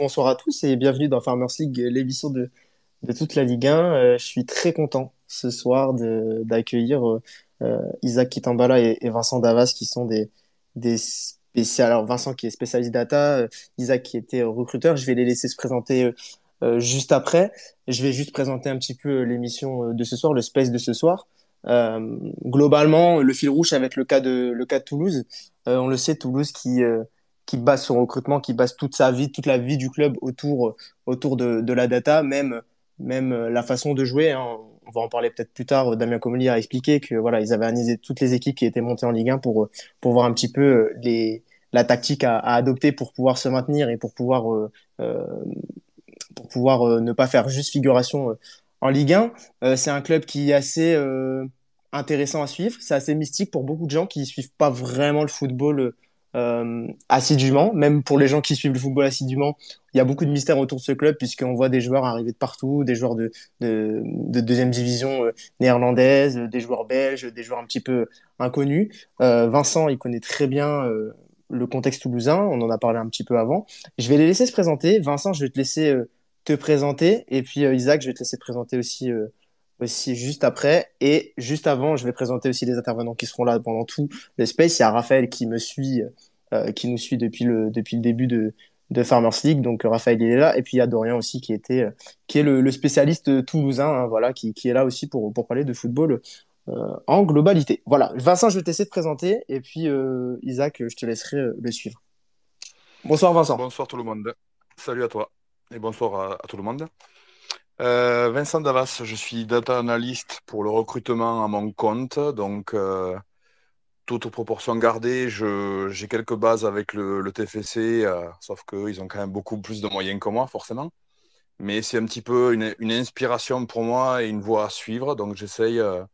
Bonsoir à tous et bienvenue dans Farmers League, l'émission de, de toute la Ligue 1. Euh, je suis très content ce soir d'accueillir euh, euh, Isaac Kitambala et, et, Vincent Davas qui sont des, des spécialistes. Alors Vincent qui est spécialiste data, euh, Isaac qui était recruteur. Je vais les laisser se présenter juste après. Je vais juste présenter un petit peu l'émission de ce soir, le space de ce soir. globalement, le fil rouge avec le cas de, le cas de Toulouse. on le sait, Toulouse qui qui base son recrutement, qui base toute sa vie, toute la vie du club autour, autour de, la data, même, même la façon de jouer. Hein. On va en parler peut-être plus tard. Damien Comolli a expliqué que voilà, ils avaient analysé toutes les équipes qui étaient montées en Ligue 1 pour, pour voir un petit peu les, la tactique à, adopter pour pouvoir se maintenir et pour pouvoir, euh, euh pour pouvoir euh, ne pas faire juste figuration euh, en Ligue 1. c'est un club qui est assez intéressant à suivre. C'est assez mystique pour beaucoup de gens qui suivent pas vraiment le football euh, assidûment, même pour les gens qui suivent le football assidûment, il y a beaucoup de mystères autour de ce club puisqu'on voit des joueurs arriver de partout, des joueurs de, de, de deuxième division euh, néerlandaise, des joueurs belges, des joueurs un petit peu inconnus. Euh, Vincent, il connaît très bien euh, le contexte toulousain, on en a parlé un petit peu avant. Je vais les laisser se présenter. Vincent, je vais te laisser euh, te présenter et puis Isaac, je vais te laisser te présenter aussi aussi juste après. Et juste avant, je vais présenter aussi les intervenants qui seront là pendant tout le space. Il y a Raphaël qui me suit, euh, qui nous suit depuis le, depuis le début de, de Farmers League. Donc Raphaël, il est là. Et puis il y a Dorian aussi qui, était, euh, qui est le, spécialiste toulousain, hein, voilà, qui, qui, est là aussi pour, pour parler de football euh, en globalité. Voilà. Vincent, je vais t'essayer de présenter. Et puis euh, Isaac, je te laisserai euh, le suivre. Bonsoir Vincent. Bonsoir tout le monde. Salut à toi. Et bonsoir à tout le monde. Euh, Vincent Davas, je suis data analyst pour le recrutement à mon compte. Donc, euh, toute proportion gardée, j'ai quelques bases avec le, TFC, euh, sauf qu'ils ont quand même beaucoup plus de moyens que moi, forcément. Mais c'est un petit peu une, une, inspiration pour moi et une voie à suivre. Donc, j'essaye euh,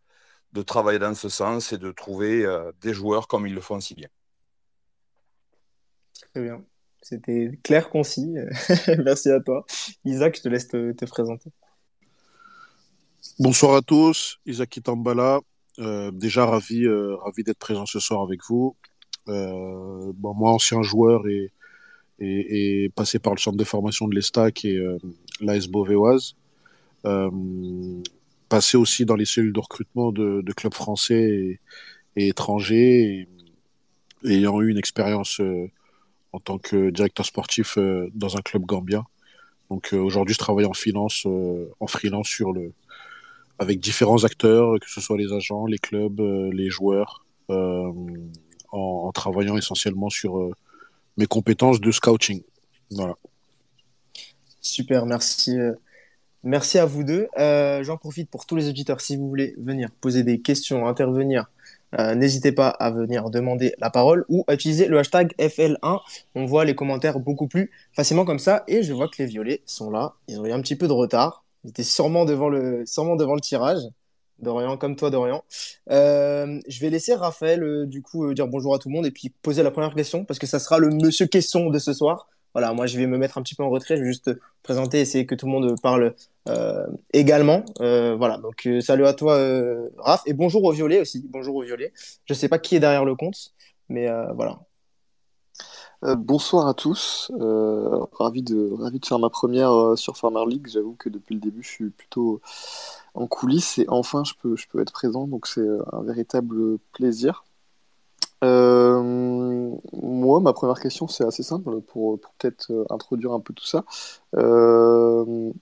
de travailler dans ce sens et de trouver des joueurs comme ils le font si bien. Très bien. C'était clair, concis. Merci à toi. Isaac, je te laisse te, te présenter. Bonsoir à tous, Isaac Itambala. Euh, déjà ravi, euh, ravi d'être présent ce soir avec vous. Euh, moi, ancien joueur et, passé par le centre de formation de l'Estac et l'AS passé aussi dans les cellules de recrutement de, clubs français et, et étrangers, ayant eu une expérience en tant que directeur sportif euh, dans un club gambien. Donc euh, aujourd'hui, je travaille en finance, euh, en freelance sur le, avec différents acteurs, que ce soit les agents, les clubs, les joueurs, en, travaillant essentiellement sur mes compétences de scouting. Voilà. Super, merci. Merci à vous deux. J'en profite pour tous les auditeurs, si vous voulez venir poser des questions, intervenir, euh, n'hésitez pas à venir demander la parole ou à utiliser le hashtag FL1. On voit les commentaires beaucoup plus facilement comme ça. Et je vois que les violets sont là. Ils ont eu un petit peu de retard. Ils étaient sûrement devant le, sûrement devant le tirage. Dorian, comme toi, Dorian. Euh, je vais laisser Raphaël, euh, du coup, dire bonjour à tout le monde et puis poser la première question parce que ça sera le monsieur question de ce soir. Voilà, moi, je vais me mettre un petit peu en retrait. Je vais juste présenter, essayer que tout le monde parle euh, également. Euh, voilà, donc euh, salut à toi, Raph, et bonjour au violet aussi. Bonjour au violet. Je sais pas qui est derrière le compte, mais voilà. bonsoir à tous. ravi, de, ravi de faire ma première sur Farmer League. J'avoue que depuis le début, je suis plutôt en coulisses et enfin, je peux, je peux être présent. Donc, c'est un véritable plaisir. Euh, moi, ma première question, c'est assez simple pour, peut-être euh, introduire un peu tout ça. Euh,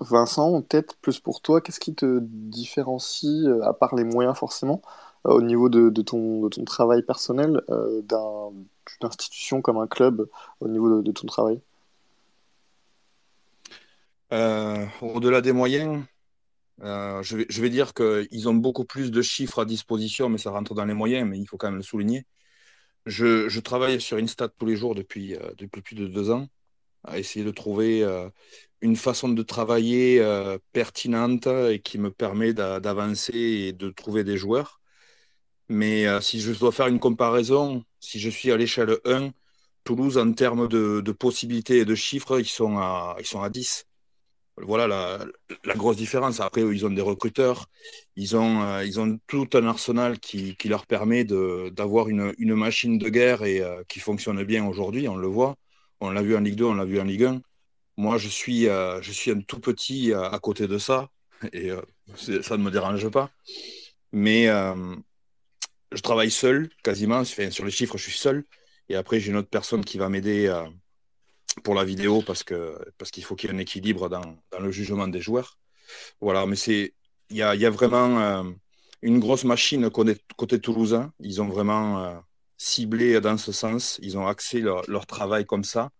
Vincent, peut-être plus pour toi, qu'est-ce qui te différencie, à part les moyens forcément, au niveau de, ton, travail personnel, d'un, d'une institution comme un club, au niveau de ton travail? Au-delà des moyens, euh, je, vais, je, vais, dire qu'ils ont beaucoup plus de chiffres à disposition, mais ça rentre dans les moyens, mais il faut quand même le souligner. Je, travaille sur Instat tous les jours depuis, euh, depuis plus de deux ans, à essayer de trouver euh, une façon de travailler pertinente et qui me permet d'avancer et de trouver des joueurs. Mais si je dois faire une comparaison, si je suis à l'échelle 1, Toulouse, en termes de, de, possibilités et de chiffres, ils sont à, ils sont à 10 voilà la, la, grosse différence. Après, ils ont des recruteurs, ils ont, euh, ils ont tout un arsenal qui, qui leur permet d'avoir une, une, machine de guerre et euh, qui fonctionne bien aujourd'hui, on le voit. On l'a vu en Ligue 2, on l'a vu en Ligue 1. Moi, je suis, je suis un tout petit à, côté de ça, et ça ne me dérange pas. Mais je travaille seul, quasiment. sur les chiffres, je suis seul. Et après, j'ai une autre personne qui va m'aider pour la vidéo parce que parce qu'il faut qu'il y ait un équilibre dans, dans, le jugement des joueurs. Voilà, mais c'est il y a, y a, vraiment euh, une grosse machine côté, côté toulousain. Ils ont vraiment euh, ciblé dans ce sens. Ils ont axé leur, leur travail comme ça.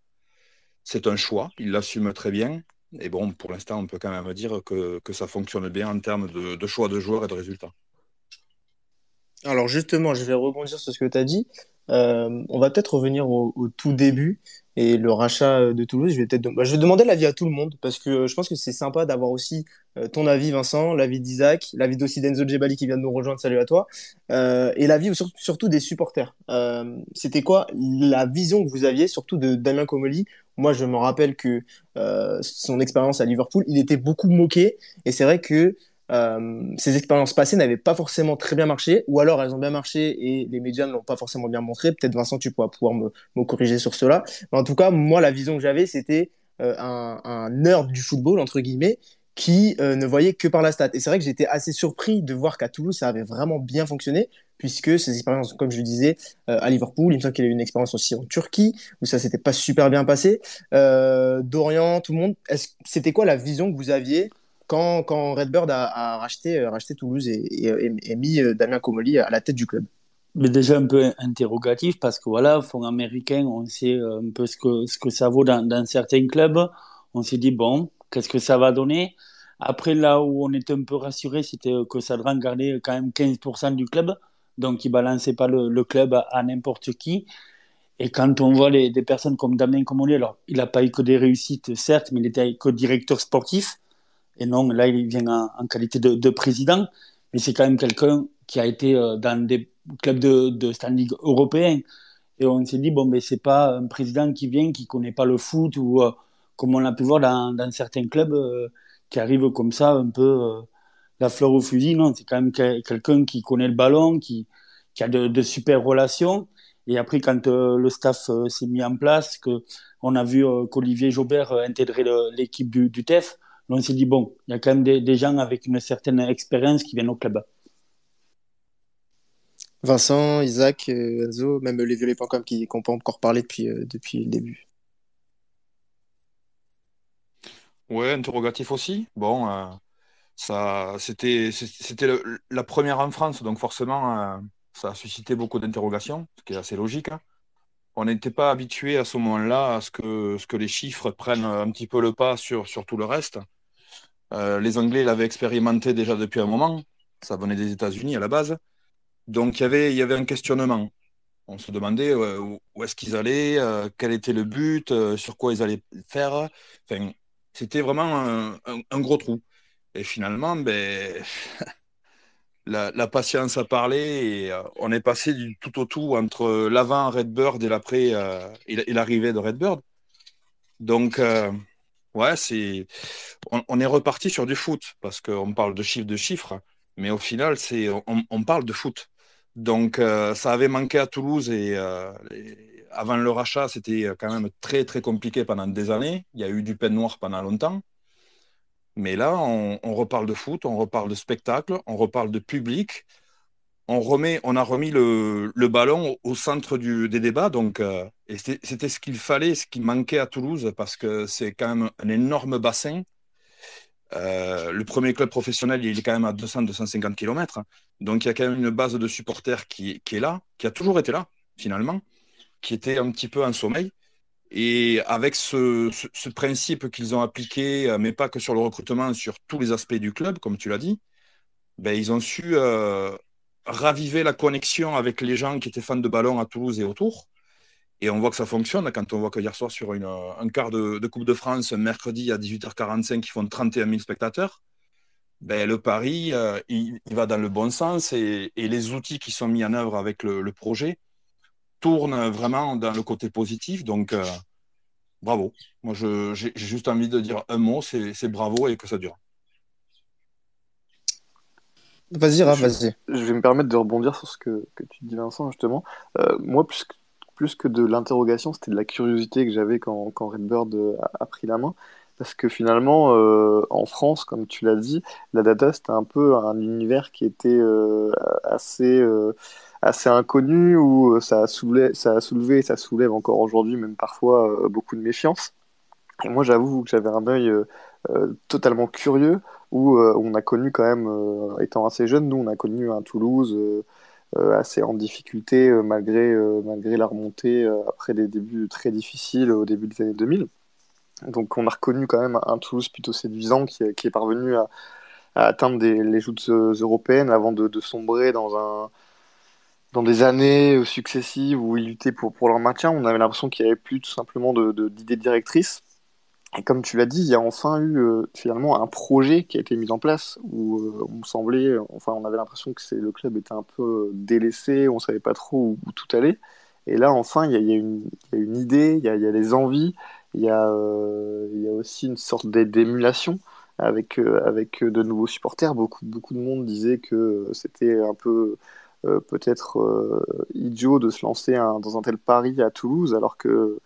C'est un choix. Ils l'assument très bien. Et bon, pour l'instant, on peut quand même dire que, que ça fonctionne bien en termes de, choix de joueurs et de résultats. Alors justement, je vais rebondir sur ce que tu as dit. Euh, on va peut-être revenir au, tout début et le rachat de Toulouse. Je vais peut-être, bah, je vais demander l'avis à tout le monde parce que je pense que c'est sympa d'avoir aussi euh, ton avis, Vincent, l'avis d'Isaac, l'avis aussi d'Enzo Djebali qui vient de nous rejoindre. Salut à toi. Euh, et l'avis surtout des supporters. Euh, C'était quoi la vision que vous aviez, surtout de Damien Comoli? Moi, je me rappelle que euh, son expérience à Liverpool, il était beaucoup moqué et c'est vrai que euh, ces expériences passées n'avaient pas forcément très bien marché, ou alors elles ont bien marché et les médias ne l'ont pas forcément bien montré. Peut-être Vincent, tu pourras pouvoir me, corriger sur cela. Mais en tout cas, moi, la vision que j'avais, c'était euh, un, un nerd du football, entre guillemets, qui euh, ne voyait que par la stat. Et c'est vrai que j'étais assez surpris de voir qu'à Toulouse, ça avait vraiment bien fonctionné, puisque ces expériences, comme je le disais, euh, à Liverpool, il me semble qu'il a eu une expérience aussi en Turquie, où ça s'était pas super bien passé. Euh, Dorian, tout le monde, c'était quoi la vision que vous aviez quand, quand Redbird a, euh, racheté Toulouse et, et, mis euh, Damien Comoli à la tête du club mais déjà un peu interrogatif parce que voilà, fonds américain, on sait euh, un peu ce que, ce que ça vaut dans, certains clubs. On s'est dit, bon, qu'est-ce que ça va donner? Après, là où on était un peu rassuré, c'était que Sadran gardait quand même 15% du club. Donc, il balançait pas le, club à, n'importe qui. Et quand on voit des personnes comme Damien Comoli, alors il n'a pas eu que des réussites, certes, mais il était que directeur sportif. Et non, là, il vient en, qualité de, président, mais c'est quand même quelqu'un qui a été euh, dans des clubs de, de standing européen. Et on s'est dit, bon, mais c'est pas un président qui vient, qui connaît pas le foot, ou euh, comme on l'a pu voir dans, certains clubs, euh, qui arrive comme ça, un peu la fleur au fusil. Non, c'est quand même quelqu'un qui connaît le ballon, qui, a de, de super relations. Et après, quand le staff s'est mis en place, que on a vu qu'Olivier Jobert intégrer l'équipe du, du TEF, on s'est dit, bon, il y a quand même des, gens avec une certaine expérience qui viennent au club. Vincent, Isaac, euh, Enzo, même les violets.com qui n'ont pas encore parlé depuis, euh, depuis le début. Ouais, interrogatif aussi. Bon, euh, ça, c'était, c'était la première en France, donc forcément, ça a suscité beaucoup d'interrogations, ce qui est assez logique. Hein on n'était pas habitué à ce moment-là à ce que, ce que les chiffres prennent un petit peu le pas sur, sur tout le reste. Euh, les Anglais l'avaient expérimenté déjà depuis un moment. Ça venait des États-Unis à la base. Donc il y avait, un questionnement. On se demandait euh, où est-ce qu'ils allaient, euh, quel était le but, sur quoi ils allaient faire. C'était vraiment un, gros trou. Et finalement, ben, la, patience a parlé et on est passé du tout au tout entre l'avant Redbird et l'après et l'arrivée de Redbird. Donc, ouais, c'est on, est reparti sur du foot parce qu'on parle de chiffres de chiffres, mais au final, c'est on, parle de foot. Donc, ça avait manqué à Toulouse et, avant le rachat, c'était quand même très très compliqué pendant des années. Il y a eu du peine noir pendant longtemps. Mais là, on, reparle de foot, on reparle de spectacle, on reparle de public. On, remet, on a remis le, ballon au, centre des débats. Donc, euh, c'était ce qu'il fallait, ce qui manquait à Toulouse, parce que c'est quand même un énorme bassin. Euh, le premier club professionnel, il est quand même à 200-250 km. Donc, il y a quand même une base de supporters qui, est là, qui a toujours été là, finalement, qui était un petit peu en sommeil. Et avec ce, principe qu'ils ont appliqué, euh, mais pas que sur le recrutement, sur tous les aspects du club, comme tu l'as dit, ben, ils ont su raviver la connexion avec les gens qui étaient fans de ballon à Toulouse et autour. Et on voit que ça fonctionne quand on voit que hier soir, sur un quart de, Coupe de France, mercredi à 18h45, ils font 31 000 spectateurs. Ben, le pari, euh, il, va dans le bon sens et, les outils qui sont mis en œuvre avec le, projet, tourne vraiment dans le côté positif. Donc, euh, bravo. Moi, j'ai juste envie de dire un mot, c'est bravo et que ça dure. Vas-y, vas-y. Je vais me permettre de rebondir sur ce que, que, tu dis, Vincent, justement. Euh, moi, plus, plus que de l'interrogation, c'était de la curiosité que j'avais quand, quand Redbird a, pris la main. Parce que finalement, en France, comme tu l'as dit, la data, c'était un peu un univers qui était assez, assez inconnu, où ça a, soulevé, ça a soulevé, ça soulève encore aujourd'hui, même parfois, beaucoup de méfiance. Et moi, j'avoue que j'avais un œil totalement curieux où euh, on a connu quand même, euh, étant assez jeune, nous on a connu un Toulouse euh, assez en difficulté malgré, malgré la remontée après des débuts très difficiles au début des années 2000. Donc on a reconnu quand même un Toulouse plutôt séduisant qui, est parvenu à, atteindre les joutes européennes avant de, sombrer dans un dans des années successives où ils luttaient pour, pour leur maintien. On avait l'impression qu'il n'y avait plus tout simplement d'idées de, directrices. Et comme tu l'as dit, il y a enfin eu euh, finalement un projet qui a été mis en place où euh, on semblait, enfin, on avait l'impression que le club était un peu délaissé, on savait pas trop où, tout allait. Et là, enfin, il y a, une, idée, il y a, y des envies, il y a, euh, il y a aussi une sorte d'émulation avec, de nouveaux supporters. Beaucoup de monde disait que c'était un peu peut-être idiot de se lancer dans un tel pari à Toulouse, alors que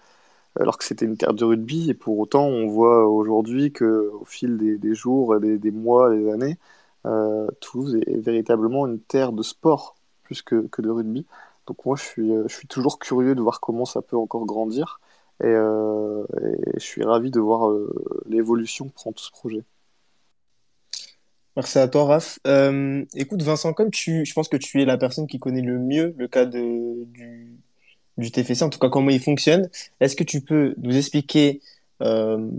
alors que c'était une terre de rugby. Et pour autant, on voit aujourd'hui qu'au fil des, jours, des, mois, des années, euh, Toulouse est, véritablement une terre de sport plus que, que, de rugby. Donc moi, je suis, suis toujours curieux de voir comment ça peut encore grandir. Et, euh, je suis ravi de voir euh, l'évolution que prend tout ce projet. Merci à toi, Raph. Euh, écoute, Vincent, comme tu, je pense que tu es la personne qui connaît le mieux le cas de, du, du TFC, en tout cas comment il fonctionne. Est-ce que tu peux nous expliquer, euh,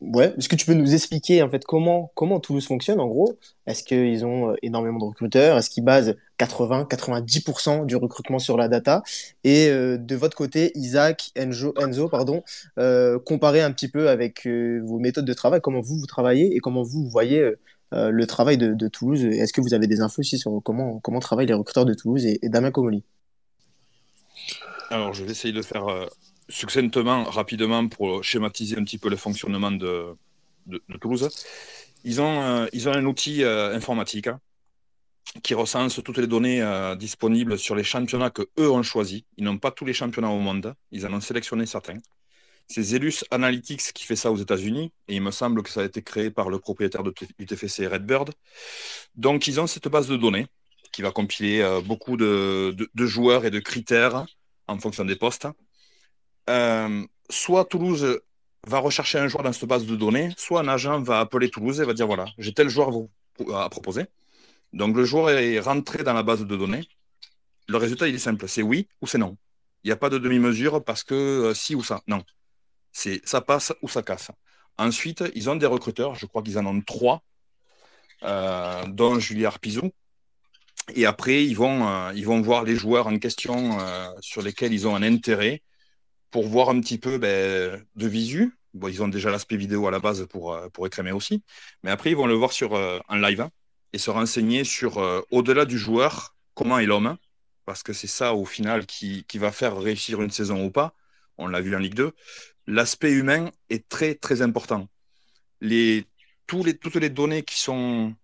ouais, est-ce que tu peux nous expliquer en fait comment comment Toulouse fonctionne en gros? Est-ce qu'ils ont euh, énormément de recruteurs? Est-ce qu'ils basent 80-90% du recrutement sur la data? Et euh, de votre côté, Isaac, Enzo, pardon, comparez un petit peu avec vos méthodes de travail, comment vous vous travaillez et comment vous, voyez le travail de, de Toulouse? Est-ce que vous avez des infos aussi sur comment comment travaillent les recruteurs de Toulouse et, et Damien Comoli? Alors, je vais essayer de faire euh, succinctement, rapidement, pour schématiser un petit peu le fonctionnement de, Toulouse. Ils ont, euh, ils ont un outil euh, informatique hein, qui recense toutes les données disponibles sur les championnats que eux ont choisis. Ils n'ont pas tous les championnats au monde, ils en ont sélectionné certains. C'est Zelus Analytics qui fait ça aux États-Unis, et il me semble que ça a été créé par le propriétaire du TFC Redbird. Donc, ils ont cette base de données qui va compiler beaucoup de, joueurs et de critères en fonction des postes. Euh, soit Toulouse va rechercher un joueur dans cette base de données, soit un agent va appeler Toulouse et va dire voilà, j'ai tel joueur à proposer. Donc le joueur est rentré dans la base de données. Le résultat, il est simple, c'est oui ou c'est non. Il n'y a pas de demi-mesure parce que euh, si ou ça. Non. C'est ça passe ou ça casse. Ensuite, ils ont des recruteurs, je crois qu'ils en ont trois, euh, dont Julie Arpizou, et après, ils vont, euh, ils vont voir les joueurs en question euh, sur lesquels ils ont un intérêt pour voir un petit peu ben, de visu. Ils ont déjà l'aspect vidéo à la base pour, euh, pour écrémer aussi. Mais après, ils vont le voir sur, en live hein, et se renseigner sur, au-delà du joueur, comment est l'homme. Parce que c'est ça, au final, qui, qui va faire réussir une saison ou pas. On l'a vu en Ligue 2. L'aspect humain est très, très important. Les, les, toutes les données qui sont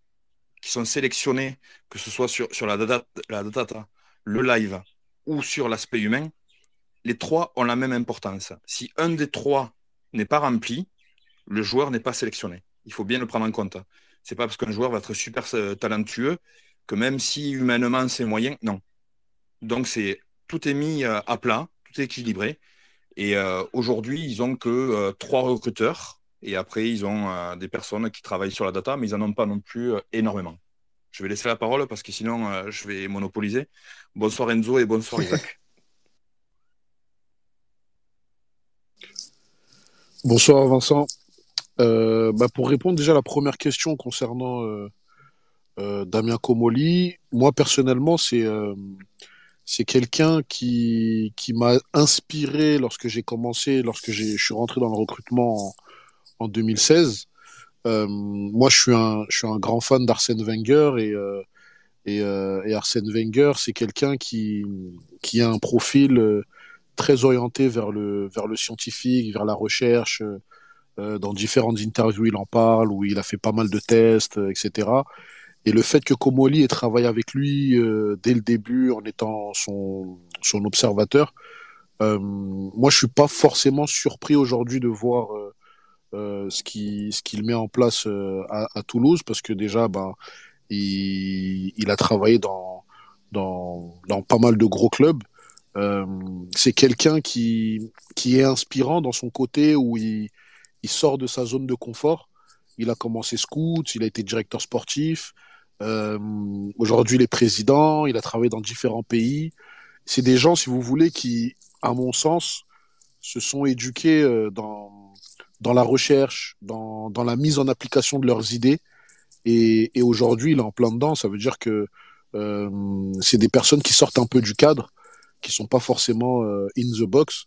qui sont sélectionnés, que ce soit sur, la, data, data, le live ou sur l'aspect humain, les trois ont la même importance. Si un des trois n'est pas rempli, le joueur n'est pas sélectionné. Il faut bien le prendre en compte. C'est pas parce qu'un joueur va être super euh, talentueux que même si humainement c'est moyen, non. Donc c'est tout est mis euh, à plat, tout est équilibré. Et euh, aujourd'hui, ils ont que trois recruteurs et après, ils ont euh, des personnes qui travaillent sur la data, mais ils n'en ont pas non plus euh, énormément. Je vais laisser la parole parce que sinon, euh, je vais monopoliser. Bonsoir Enzo et bonsoir Isaac. bonsoir Vincent. Bah, pour répondre déjà à la première question concernant Damien Comoli, moi personnellement, c'est c'est quelqu'un qui, qui m'a inspiré lorsque j'ai commencé, lorsque je suis rentré dans le recrutement en 2016. Euh, moi, je suis un, grand fan d'Arsène Wenger et, euh, euh, Arsène Wenger, c'est quelqu'un qui, a un profil très orienté vers le, scientifique, vers la recherche. dans différentes interviews, il en parle, où il a fait pas mal de tests, etc. Et le fait que Komoli ait travaillé avec lui dès le début en étant son, observateur. Euh, moi, je suis pas forcément surpris aujourd'hui de voir ce qu'il ce qu'il met en place à, à, Toulouse, parce que déjà, ben, il, a travaillé dans, dans, pas mal de gros clubs. Euh, c'est quelqu'un qui, qui est inspirant dans son côté où il, il sort de sa zone de confort. Il a commencé scout, il a été directeur sportif. Euh, Aujourd'hui, il est président. Il a travaillé dans différents pays. C'est des gens, si vous voulez, qui, à mon sens, se sont éduqués euh, dans, dans la recherche, dans, dans la mise en application de leurs idées. Et, et aujourd'hui, il est en plein dedans. Ça veut dire que euh, c'est des personnes qui sortent un peu du cadre, qui sont pas forcément euh, in the box.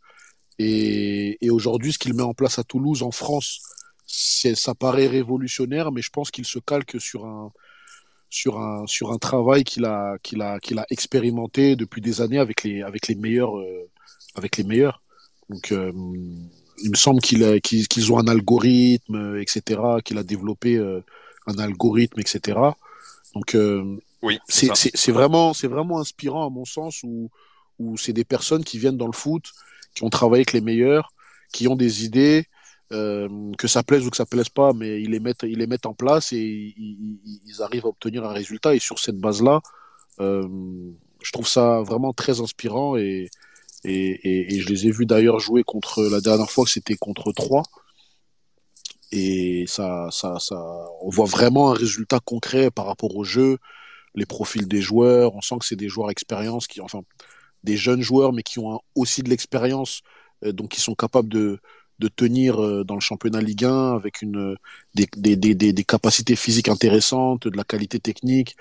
Et, et aujourd'hui, ce qu'il met en place à Toulouse, en France, ça paraît révolutionnaire, mais je pense qu'il se calque sur un, sur un, sur un travail qu'il a, qu'il a, qu'il a expérimenté depuis des années avec les, avec les meilleurs, euh, avec les meilleurs. Donc, il me semble qu'il qu'ils ont un algorithme, etc., qu'il a développé euh, un algorithme, etc. Donc, oui, c'est vraiment, c'est vraiment inspirant à mon sens où, où c'est des personnes qui viennent dans le foot, qui ont travaillé avec les meilleurs, qui ont des idées, euh, que ça plaise ou que ça plaise pas, mais ils les mettent, ils les mettent en place et ils, ils arrivent à obtenir un résultat. Et sur cette base-là, euh, je trouve ça vraiment très inspirant et, et, je les ai vus d'ailleurs jouer contre la dernière fois, c'était contre 3 et ça, ça, ça, on voit vraiment un résultat concret par rapport au jeu, les profils des joueurs. On sent que c'est des joueurs expérience qui, enfin, des jeunes joueurs, mais qui ont aussi de l'expérience, euh, donc qui sont capables de, de tenir euh, dans le championnat Ligue 1 avec une, des, des, des, des capacités physiques intéressantes, de la qualité technique,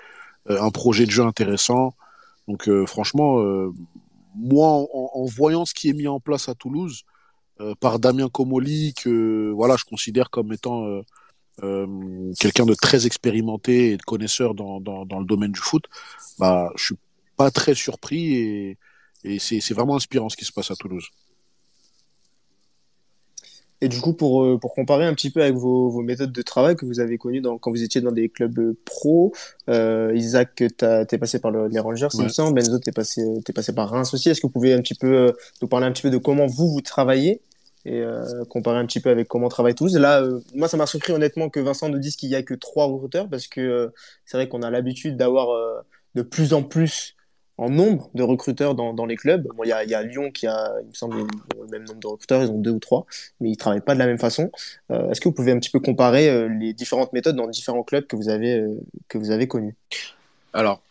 euh, un projet de jeu intéressant. Donc franchement, moi, en, voyant ce qui est mis en place à Toulouse par Damien Comoli, que voilà, je considère comme étant euh, quelqu'un de très expérimenté et de connaisseur dans, le domaine du foot, bah, je suis pas très surpris et c'est vraiment inspirant ce qui se passe à Toulouse. Et du coup, pour, euh, pour comparer un petit peu avec vos, vos méthodes de travail que vous avez connues dans, quand vous étiez dans des clubs pro, euh, Isaac, tu es passé par le, les Rangers, ouais. il me semble, Benzo, tu es passé, es passé par Reims aussi. Est-ce que vous pouvez un petit peu euh, nous parler un petit peu de comment vous, vous travaillez et euh, comparer un petit peu avec comment travaille tous? Là, euh, moi, ça m'a surpris honnêtement que Vincent nous dise qu'il n'y a que trois recruteurs parce que euh, c'est vrai qu'on a l'habitude d'avoir euh, de plus en plus en nombre de recruteurs dans, les clubs. Il y, a, Lyon qui a, il me semble, le même nombre de recruteurs, ils ont deux ou trois, mais ils travaillent pas de la même façon. Est-ce que vous pouvez un petit peu comparer les différentes méthodes dans différents clubs que vous avez, que vous avez connus? Alors,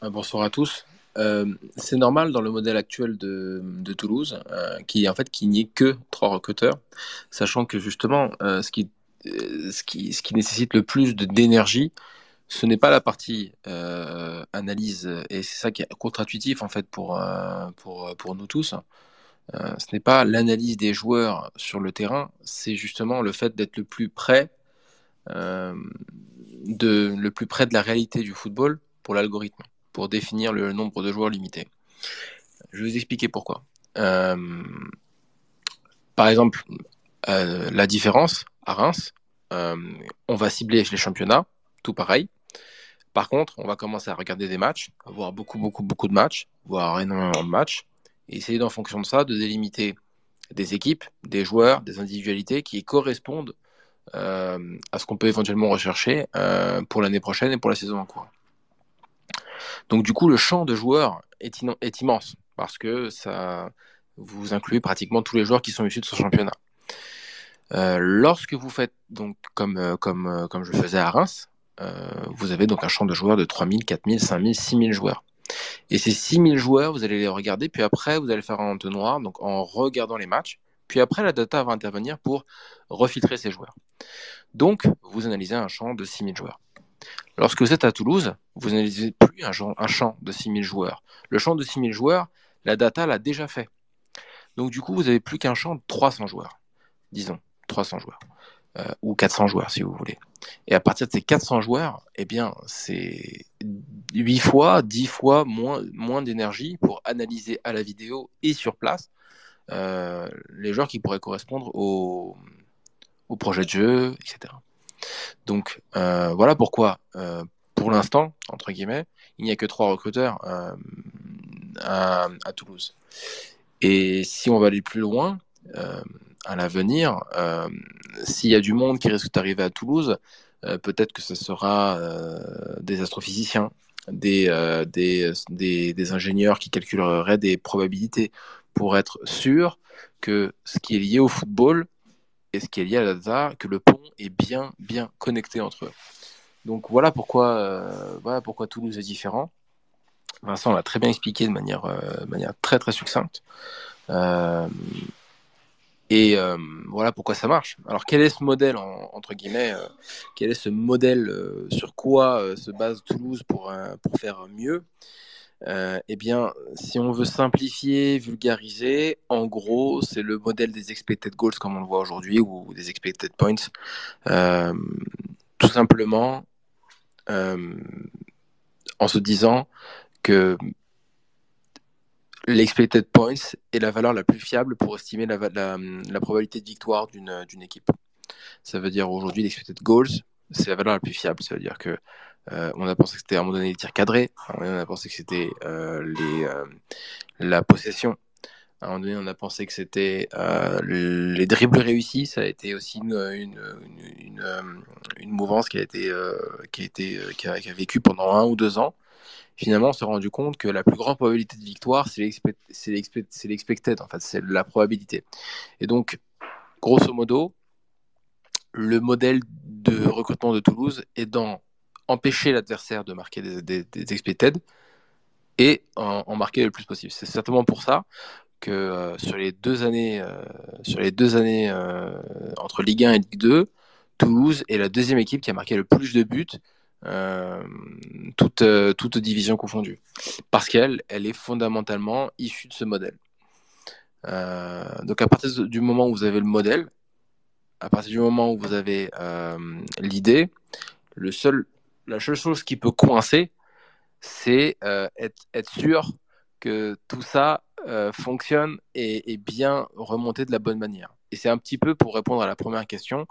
bonsoir à tous. Euh, c'est normal dans le modèle actuel de, Toulouse, euh, qui en fait qu'il n'y ait que trois recruteurs, sachant que justement euh, ce, qui, euh, ce, qui, ce qui nécessite le plus d'énergie, ce n'est pas la partie euh, analyse, et c'est ça qui est contre-intuitif en fait pour, pour, pour nous tous. ce n'est pas l'analyse des joueurs sur le terrain, c'est justement le fait d'être le plus près de le plus près de la réalité du football pour l'algorithme pour définir le nombre de joueurs limité. Je vais vous expliquer pourquoi. Euh, par exemple, euh, la différence à Reims, euh, on va cibler les championnats, tout pareil. Par contre, on va commencer à regarder des matchs, voir beaucoup, beaucoup, beaucoup de matchs, voir énormément de matchs, et essayer en fonction de ça de délimiter des équipes, des joueurs, des individualités qui correspondent euh, à ce qu'on peut éventuellement rechercher euh, pour l'année prochaine et pour la saison en cours. Donc du coup, le champ de joueurs est, immense parce que ça vous incluez pratiquement tous les joueurs qui sont issus de ce championnat. Euh, lorsque vous faites donc comme je faisais à Reims, vous avez donc un champ de joueurs de 3000, 4000, 5000, 6000 joueurs. Et ces 6000 joueurs, vous allez les regarder, puis après vous allez faire un entonnoir, donc en regardant les matchs, puis après la data va intervenir pour refiltrer ces joueurs. Donc vous analysez un champ de 6000 joueurs. Lorsque vous êtes à Toulouse, vous n'analysez plus un, un, champ de 6000 joueurs. Le champ de 6000 joueurs, la data l'a déjà fait. Donc du coup, vous n'avez plus qu'un champ de 300 joueurs, disons, 300 joueurs, euh, ou 400 joueurs si vous voulez. Et à partir de ces 400 joueurs, eh bien, c'est 8 fois, 10 fois moins, moins d'énergie pour analyser à la vidéo et sur place euh, les joueurs qui pourraient correspondre au, au projet de jeu, etc. Donc euh, voilà pourquoi, euh, pour l'instant, entre guillemets, il n'y a que trois recruteurs à, Toulouse. Et si on va aller plus loin, à l'avenir, euh, s'il y a du monde qui risque d'arriver à Toulouse, euh, peut-être que ce sera des astrophysiciens, des, des, des, ingénieurs qui calculeraient des probabilités pour être sûr que ce qui est lié au football et ce qui est lié à la data, que le pont est bien, bien connecté entre eux. Donc voilà pourquoi, voilà pourquoi Toulouse est différent. Vincent l'a très bien expliqué de manière, euh, manière très très succincte. Euh, et euh, voilà pourquoi ça marche. Alors quel est ce modèle, entre guillemets, quel est ce modèle, sur quoi se base Toulouse pour, pour faire mieux? Eh bien, si on veut simplifier, vulgariser, en gros, c'est le modèle des expected goals comme on le voit aujourd'hui, ou des expected points. tout simplement, en se disant que l'expected points est la valeur la plus fiable pour estimer la, probabilité de victoire d'une équipe. Ça veut dire aujourd'hui l'expected goals, c'est la valeur la plus fiable. Ça veut dire que euh, on a pensé que c'était à un moment donné les tirs cadrés, on a pensé que c'était euh, euh, la possession, à un moment donné on a pensé que c'était les dribbles réussis, ça a été aussi une, mouvance qui a été, qui a vécu pendant un ou deux ans finalement, on s'est rendu compte que la plus grande probabilité de victoire, c'est l'expected, en fait, c'est la probabilité. Et donc, grosso modo, le modèle de recrutement de Toulouse est dans empêcher l'adversaire de marquer des, expected et en, marquer le plus possible. C'est certainement pour ça que euh, sur les deux années, euh, sur les deux années euh, entre Ligue 1 et Ligue 2, Toulouse est la deuxième équipe qui a marqué le plus de buts euh, toute, euh, toute division confondue. Parce qu'elle elle est fondamentalement issue de ce modèle. Euh, donc à partir du moment où vous avez le modèle, à partir du moment où vous avez l'idée, la seule chose qui peut coincer, c'est être, sûr que tout ça fonctionne et est bien remonté de la bonne manière. Et c'est un petit peu pour répondre à la première question,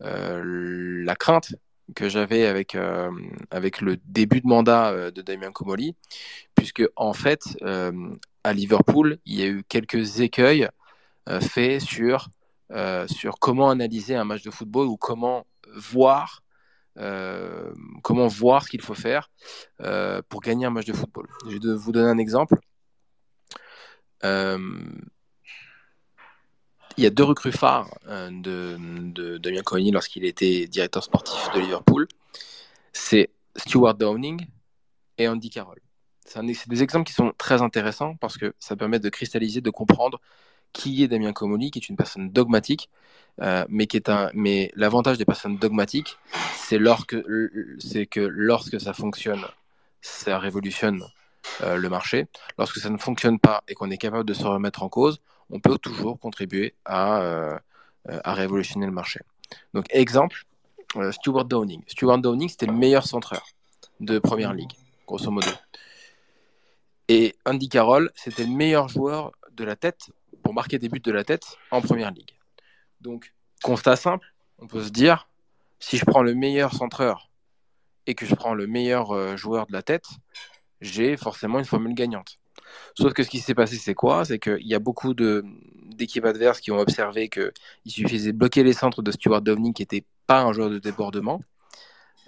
la crainte que j'avais avec, euh, avec le début de mandat euh, de Damien Comoli, puisque en fait, euh, à Liverpool, il y a eu quelques écueils faits sur, sur comment analyser un match de football ou comment voir comment voir ce qu'il faut faire pour gagner un match de football. Je vais vous donner un exemple il y a deux recrues phares euh, de, Damien Coigny lorsqu'il était directeur sportif de Liverpool. C'est Stuart Downing et Andy Carroll. C'est des exemples qui sont très intéressants parce que ça permet de cristalliser, de comprendre qui est Damien Comoli, qui est une personne dogmatique, euh, mais qui est un. Mais l'avantage des personnes dogmatiques, c'est c'est que lorsque ça fonctionne, ça révolutionne euh, le marché. Lorsque ça ne fonctionne pas et qu'on est capable de se remettre en cause, on peut toujours contribuer à, euh, à révolutionner le marché. Donc, exemple, euh, Stuart Downing. Stuart Downing, c'était le meilleur centreur de Première Ligue, grosso modo. Et Andy Carroll, c'était le meilleur joueur de la tête pour marquer des buts de la tête en Première Ligue. Donc, constat simple, on peut se dire, si je prends le meilleur centreur et que je prends le meilleur euh, joueur de la tête, j'ai forcément une formule gagnante. Sauf que ce qui s'est passé, c'est quoi? C'est qu'il y a beaucoup d'équipes adverses qui ont observé qu'il suffisait de bloquer les centres de Stuart Downing, qui n'était pas un joueur de débordement,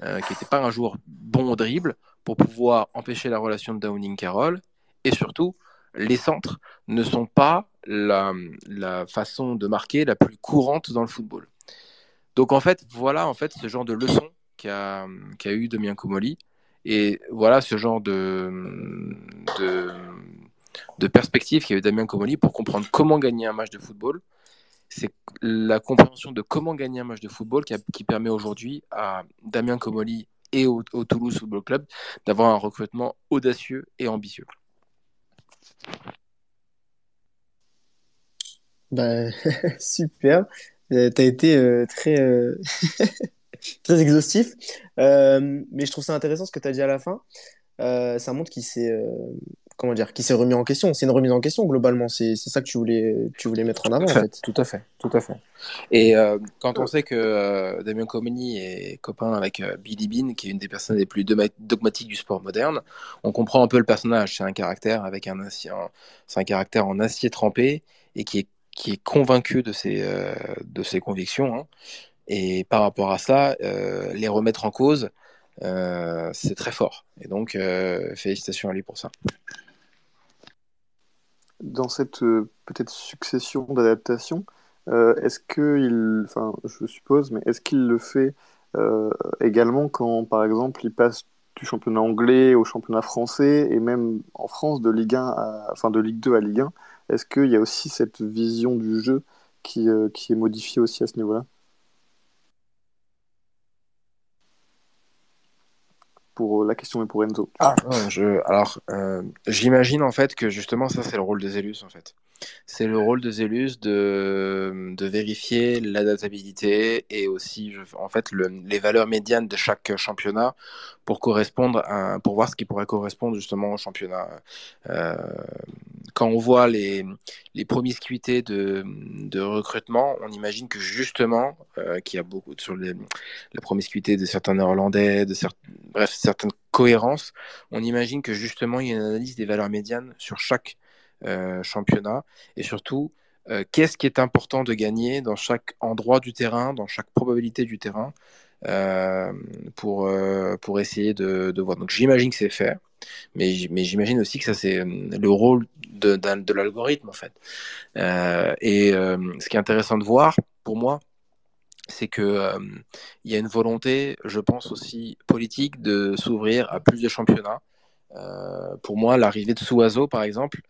euh, qui n'était pas un joueur bon au dribble, pour pouvoir empêcher la relation de Downing-Carroll. Et surtout, les centres ne sont pas la, façon de marquer la plus courante dans le football. Donc en fait, voilà en fait ce genre de leçon qu'a qu eu Damien Comoli. Et voilà ce genre de, de, de perspective qu'a eu Damien Comoli pour comprendre comment gagner un match de football. C'est la compréhension de comment gagner un match de football qui, qui permet aujourd'hui à Damien Comoli et au, Toulouse Football Club d'avoir un recrutement audacieux et ambitieux. Bah, super. Euh, tu as été euh, très, euh, très exhaustif. Euh, mais je trouve ça intéressant ce que tu as dit à la fin. Euh, ça montre qu'il s'est, euh, comment dire, qui s'est remis en question. C'est une remise en question globalement. C'est ça que tu voulais, tu voulais mettre en avant en fait. Tout à fait, tout à fait. Et euh, quand on sait que Damien Comini est copain avec Billy Bean, qui est une des personnes les plus dogmatiques du sport moderne, on comprend un peu le personnage. C'est un caractère avec un c'est un caractère en acier trempé et qui est qui est convaincu de ses de ses convictions. Hein. Et par rapport à ça, les remettre en cause, c'est très fort. Et donc, félicitations à lui pour ça. Dans cette euh, peut-être succession d'adaptations, euh, est-ce qu'il, enfin, je suppose, mais est-ce qu'il le fait euh, également quand, par exemple, il passe du championnat anglais au championnat français et même en France de Ligue 1 à, enfin de Ligue 2 à Ligue 1 Est-ce qu'il y a aussi cette vision du jeu qui, qui est modifiée aussi à ce niveau-là? Pour euh, la question, mais pour Enzo. Ah, je, alors, euh, j'imagine en fait que justement, ça, c'est le rôle des élus, en fait. C'est le rôle de Zélus de, de vérifier l'adaptabilité et aussi en fait les valeurs médianes de chaque championnat pour correspondre pour voir ce qui pourrait correspondre justement au championnat. Euh, quand on voit les, les promiscuités de, de recrutement, on imagine que justement qu'il y a beaucoup sur la promiscuité de certains Néerlandais, de bref certaines cohérences, on imagine que justement il y a une analyse des valeurs médianes sur chaque euh, championnat et surtout euh, qu'est-ce qui est important de gagner dans chaque endroit du terrain, dans chaque probabilité du terrain euh, pour, pour essayer de, de voir. Donc j'imagine que c'est fait, mais, mais j'imagine aussi que ça c'est le rôle de, de, l'algorithme en fait. et ce qui est intéressant de voir pour moi, c'est que il y a une volonté, je pense aussi politique, de s'ouvrir à plus de championnats. pour moi, l'arrivée de Souazo, par exemple,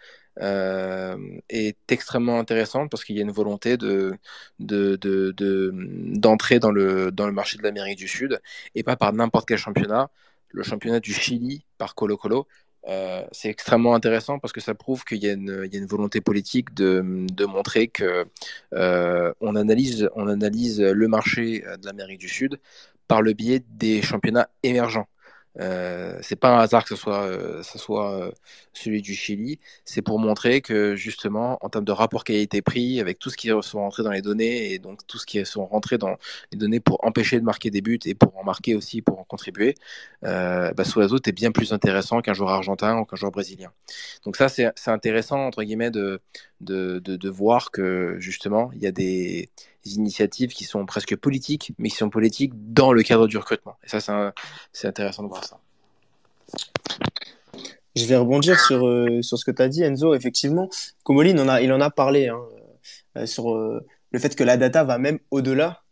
euh, est extrêmement intéressante parce qu'il y a une volonté de, d'entrer dans, le, dans le marché de l'Amérique du Sud et pas par n'importe quel championnat. Le championnat du Chili par Colo Colo, euh, c'est extrêmement intéressant parce que ça prouve qu'il y, a une, volonté politique de, montrer que euh, on analyse le marché de l'Amérique du Sud par le biais des championnats émergents. Euh, c'est pas un hasard que ce soit, euh, ce soit euh, celui du Chili. C'est pour montrer que justement, en termes de rapport qualité-prix, avec tout ce qui sont rentrés dans les données et donc tout ce qui sont rentrés dans les données pour empêcher de marquer des buts et pour en marquer aussi pour en contribuer, euh, bah, Suazo est bien plus intéressant qu'un joueur argentin ou qu'un joueur brésilien. Donc ça, c'est intéressant entre guillemets de, de, de voir que justement, il y a des initiatives qui sont presque politiques, mais qui sont politiques dans le cadre du recrutement. Et ça, c'est intéressant de voir ça. Je vais rebondir sur, euh, sur ce que tu as dit, Enzo. Effectivement, Comoli, il en a, il en a parlé hein, euh, sur euh, le fait que la data va même au-delà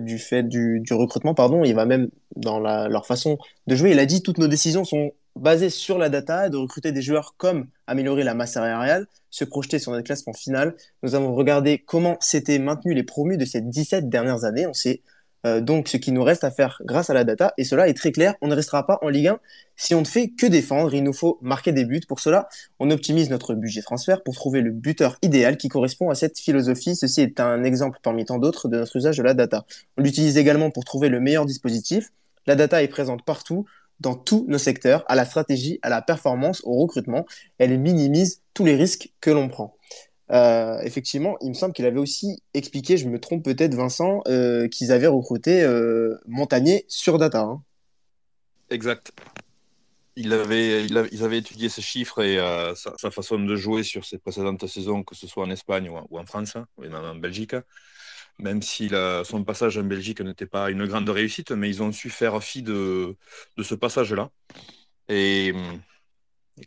du fait du, recrutement, pardon. Il va même dans leur façon de jouer. Il a dit toutes nos décisions sont basées sur la data, de recruter des joueurs comme améliorer la masse salariale, se projeter sur notre classement final. Nous avons regardé comment s'étaient maintenus les promus de ces 17 dernières années. On sait euh, donc ce qui nous reste à faire grâce à la data. Et cela est très clair. On ne restera pas en Ligue 1 si on ne fait que défendre. Il nous faut marquer des buts. Pour cela, on optimise notre budget transfert pour trouver le buteur idéal qui correspond à cette philosophie. Ceci est un exemple parmi tant d'autres de notre usage de la data. On l'utilise également pour trouver le meilleur dispositif. La data est présente partout dans tous nos secteurs, à la stratégie, à la performance, au recrutement. Elle minimise tous les risques que l'on prend. Euh, effectivement, il me semble qu'il avait aussi expliqué, je me trompe peut-être Vincent, euh, qu'ils avaient recruté euh, Montagnier sur data. Hein. Exact. Il avait, il ils avaient étudié ces chiffres et sa, façon de jouer sur ses précédentes saisons, que ce soit en Espagne ou en, France, hein, ou même en Belgique même si son passage en Belgique n'était pas une grande réussite, mais ils ont su faire fi de, ce passage-là. Et,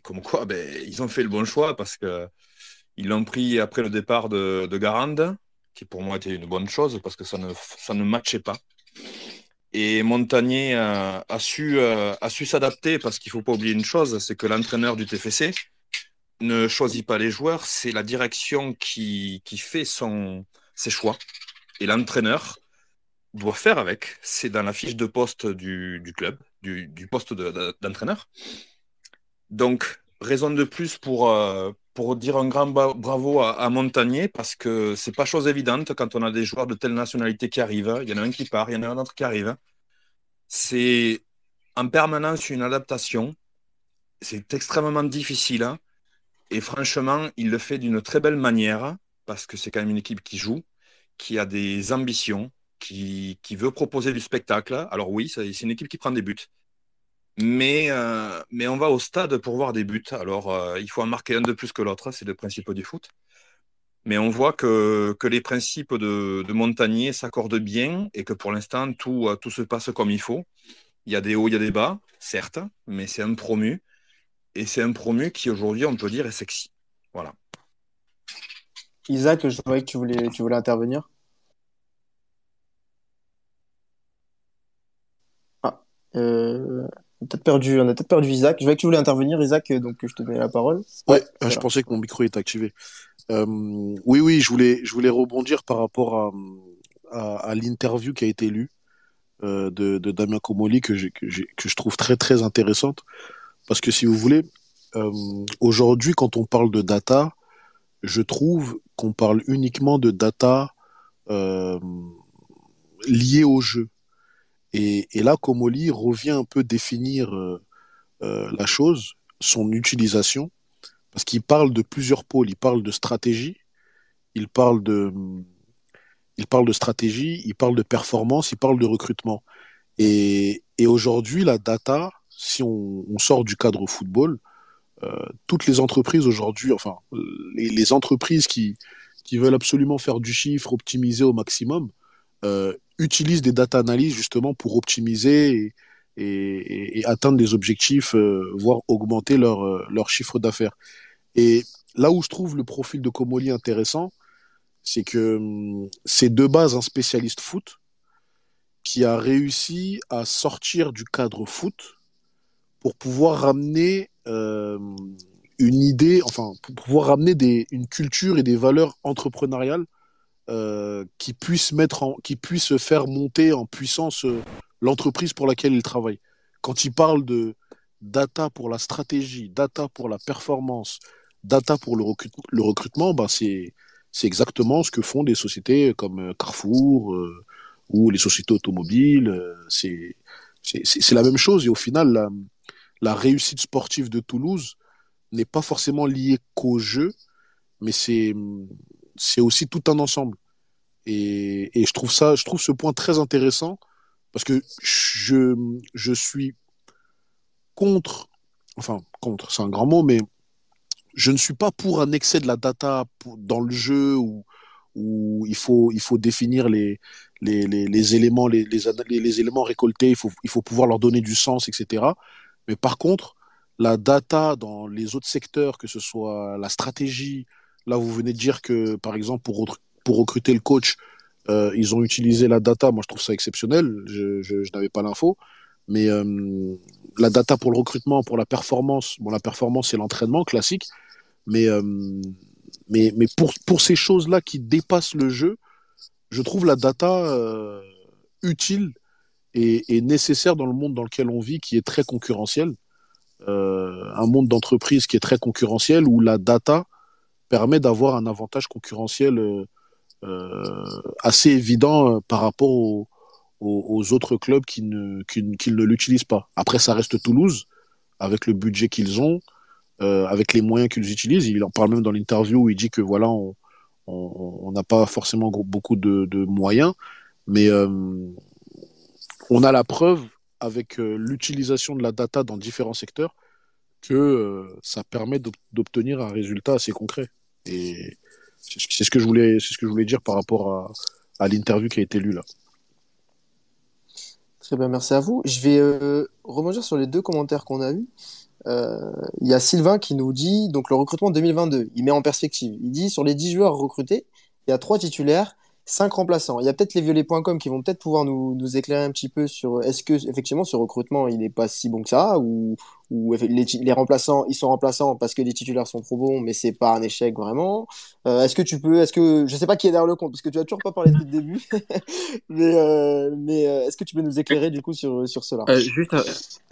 comme quoi, ben, ils ont fait le bon choix parce qu'ils l'ont pris après le départ de, de, Garande, qui pour moi était une bonne chose parce que ça ne, ça ne matchait pas. Et Montagnier a, su, a su s'adapter parce qu'il ne faut pas oublier une chose, c'est que l'entraîneur du TFC ne choisit pas les joueurs, c'est la direction qui, qui fait son, ses choix et l'entraîneur doit faire avec. C'est dans la fiche de poste du, club, du, poste d'entraîneur. Donc, raison de plus pour, euh, pour dire un grand bravo à, Montagnier parce que c'est pas chose évidente quand on a des joueurs de telle nationalité qui arrivent. Il y en a un qui part, il y en a un autre qui arrive. C'est en permanence une adaptation. C'est extrêmement difficile. Hein. Et franchement, il le fait d'une très belle manière parce que c'est quand même une équipe qui joue, qui a des ambitions, qui, qui veut proposer du spectacle. Alors oui, c'est une équipe qui prend des buts. Mais, euh, mais on va au stade pour voir des buts. Alors, euh, il faut en marquer un de plus que l'autre, c'est le principe du foot. Mais on voit que, que les principes de, de Montagnier s'accordent bien et que pour l'instant, tout, euh, tout se passe comme il faut. Il y a des hauts, il y a des bas, certes, mais c'est un promu. Et c'est un promu qui, aujourd'hui, on peut dire, est sexy. Voilà. Isaac, je voyais que tu voulais, tu voulais intervenir. Ah, euh, on a peut-être perdu, on a peut-être perdu Isaac. Je voyais que tu voulais intervenir, Isaac, donc je te donnais la parole. Ouais, voilà. je pensais que mon micro était activé. Euh, oui, oui, je voulais, je voulais rebondir par rapport à, à, à l'interview qui a été lue euh, de, de Damien Comoli que, que, que je trouve très très intéressante parce que si vous voulez, euh, aujourd'hui quand on parle de data, je trouve qu'on parle uniquement de data euh, liée au jeu. Et, là, Comoli revient un peu définir euh, euh, la chose, son utilisation, parce qu'il parle de plusieurs pôles. Il parle de stratégie, il parle de, stratégie, il parle de performance, il parle de recrutement. Et, aujourd'hui, la data, si on, sort du cadre football, toutes les entreprises aujourd'hui, enfin, les, les entreprises qui, qui veulent absolument faire du chiffre, optimiser au maximum, euh, utilisent des data analyses justement pour optimiser et, et, et atteindre des objectifs, euh, voire augmenter leur, euh, leur chiffre d'affaires. Et là où je trouve le profil de Comoli intéressant, c'est que hum, c'est de base un spécialiste foot qui a réussi à sortir du cadre foot pour pouvoir ramener euh, une idée, enfin, pour pouvoir ramener une culture et des valeurs entrepreneuriales euh, qui puissent mettre qui puissent faire monter en puissance euh, l'entreprise pour laquelle il travaille. Quand il parle de data pour la stratégie, data pour la performance, data pour le, recrute- le recrutement, ben c'est exactement ce que font des sociétés comme Carrefour ou les sociétés automobiles. c'est la même chose et au final la, la réussite sportive de Toulouse n'est pas forcément liée qu'au jeu, mais c'est aussi tout un ensemble. Et, je trouve ça, je trouve ce point très intéressant parce que je, suis contre, enfin contre, c'est un grand mot, mais je ne suis pas pour un excès de la data dans le jeu où, où il faut, définir les, éléments, les, éléments récoltés, il faut pouvoir leur donner du sens, etc. Mais par contre, la data dans les autres secteurs, que ce soit la stratégie, là vous venez de dire que par exemple pour, pour recruter le coach, euh, ils ont utilisé la data, moi je trouve ça exceptionnel, je, n'avais pas l'info, mais euh, la data pour le recrutement, pour la performance, bon la performance c'est l'entraînement classique, mais, euh, mais, mais pour, pour ces choses-là qui dépassent le jeu, je trouve la data utile et nécessaire dans le monde dans lequel on vit, qui est très concurrentiel. Euh, un monde d'entreprise qui est très concurrentiel, où la data permet d'avoir un avantage concurrentiel euh, euh, assez évident par rapport aux, autres clubs qui ne, qui, qui ne l'utilisent pas. Après, ça reste Toulouse, avec le budget qu'ils ont, avec les moyens qu'ils utilisent. Il en parle même dans l'interview où il dit que voilà, on on on n'a pas forcément beaucoup de, moyens, mais on a la preuve avec euh, l'utilisation de la data dans différents secteurs que euh, ça permet d'ob- d'obtenir un résultat assez concret. Et c'est ce que je voulais, c'est ce que je voulais dire par rapport à, l'interview qui a été lue là. Très bien, merci à vous. Je vais euh, rebondir sur les deux commentaires qu'on a eus. Euh, Il y a Sylvain qui nous dit, donc le recrutement 2022, il met en perspective. Il dit, sur les 10 joueurs recrutés, il y a 3 titulaires, 5 remplaçants. Il y a peut-être les violets.com qui vont peut-être pouvoir nous, nous éclairer un petit peu sur est-ce que effectivement ce recrutement il n'est pas si bon que ça ou, ou les, remplaçants ils sont remplaçants parce que les titulaires sont trop bons mais c'est pas un échec vraiment. Euh, est-ce que tu peux, est-ce que je sais pas qui est derrière le compte parce que tu as toujours pas parlé depuis le début, mais euh, mais euh, est-ce que tu peux nous éclairer du coup sur sur cela? Euh, juste,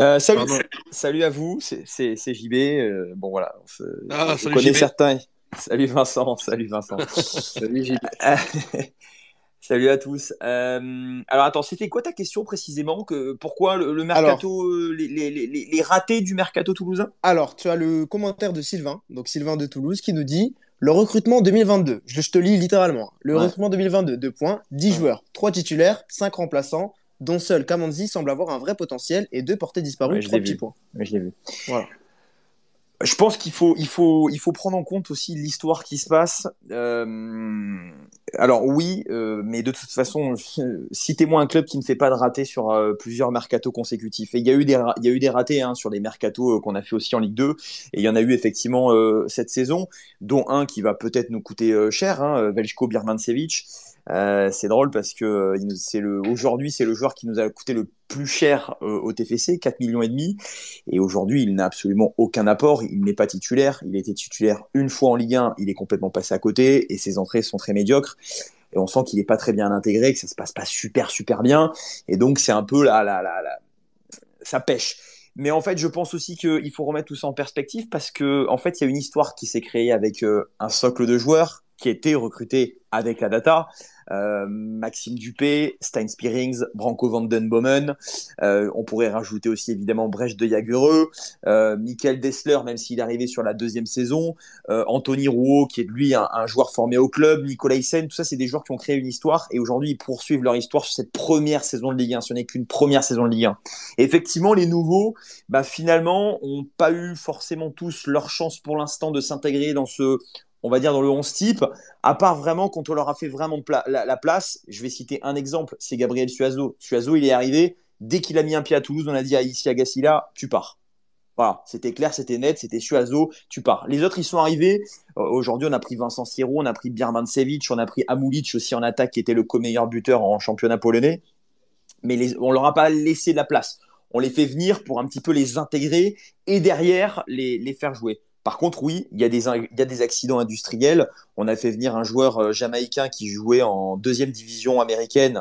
Euh, salut, Pardon. salut à vous, c'est c'est- c'est JB. euh, bon voilà, on se, Ah, JB. certains. Salut Vincent, salut Vincent. salut, Gilles. Salut à tous. Euh, alors attends, c'était quoi ta question précisément que, Pourquoi le, le mercato, euh, les, les, les, les ratés du mercato toulousain? Alors, tu as le commentaire de Sylvain, donc Sylvain de Toulouse, qui nous dit le recrutement 2022. Je, je te lis littéralement. Le Ouais. recrutement 2022, deux points, 10 Ouais. joueurs, 3 titulaires, 5 remplaçants, dont seul Kamanzi semble avoir un vrai potentiel et deux portées disparues, Ouais, je 3 l'ai petits vu. points. Je l'ai vu. Voilà. Je pense qu'il faut, il faut, il faut prendre en compte aussi l'histoire qui se passe. Euh, alors oui, euh, mais de toute façon, citez-moi un club qui ne fait pas de ratés sur euh, plusieurs mercatos consécutifs. Il y a eu des, il y a eu des ratés hein, sur les mercatos qu'on a fait aussi en Ligue 2. Et il y en a eu effectivement cette saison, dont un qui va peut-être nous coûter cher, hein, Veljko Birmancevic. Euh, c'est drôle parce que euh, c'est le aujourd'hui c'est le joueur qui nous a coûté le plus cher euh, au TFC, 4 millions et demi. Et aujourd'hui, il n'a absolument aucun apport. Il n'est pas titulaire. Il était titulaire une fois en Ligue 1. Il est complètement passé à côté et ses entrées sont très médiocres. Et on sent qu'il n'est pas très bien intégré, que ça se passe pas super super bien. Et donc c'est un peu la la la, la... ça pêche. Mais en fait, je pense aussi qu'il faut remettre tout ça en perspective parce que en fait, il y a une histoire qui s'est créée avec un socle de joueurs qui a été recruté avec la data. Euh, Maxime Dupé, Stein Spearings, Branko van den Bomen. Euh, on pourrait rajouter aussi évidemment Brecht de Jagereux, euh, Michael Dessler, même s'il est arrivé sur la deuxième saison, Anthony Rouault, qui est lui un, joueur formé au club, Nicolas Hyssen, tout ça, c'est des joueurs qui ont créé une histoire et aujourd'hui ils poursuivent leur histoire sur cette première saison de Ligue 1. Ce n'est qu'une première saison de Ligue 1. Et effectivement, les nouveaux, bah, finalement, ont pas eu forcément tous leur chance pour l'instant de s'intégrer dans ce, on va dire, dans le 11 type, à part vraiment quand on leur a fait vraiment la, la place. Je vais citer un exemple, c'est Gabriel Suazo. Suazo, il est arrivé, dès qu'il a mis un pied à Toulouse, on a dit à Issi Agassila, tu pars. Voilà, c'était clair, c'était net, c'était Suazo, tu pars. Les autres, ils sont arrivés. Euh, Aujourd'hui, on a pris Vincent Siro, on a pris Birmancevic, on a pris Amulic aussi en attaque, qui était le co-meilleur buteur en championnat polonais. Mais les, on leur a pas laissé de la place. On les fait venir pour un petit peu les intégrer et derrière les faire jouer. Par contre, oui, il y, a des, accidents industriels. On a fait venir un joueur euh, jamaïcain qui jouait en deuxième division américaine.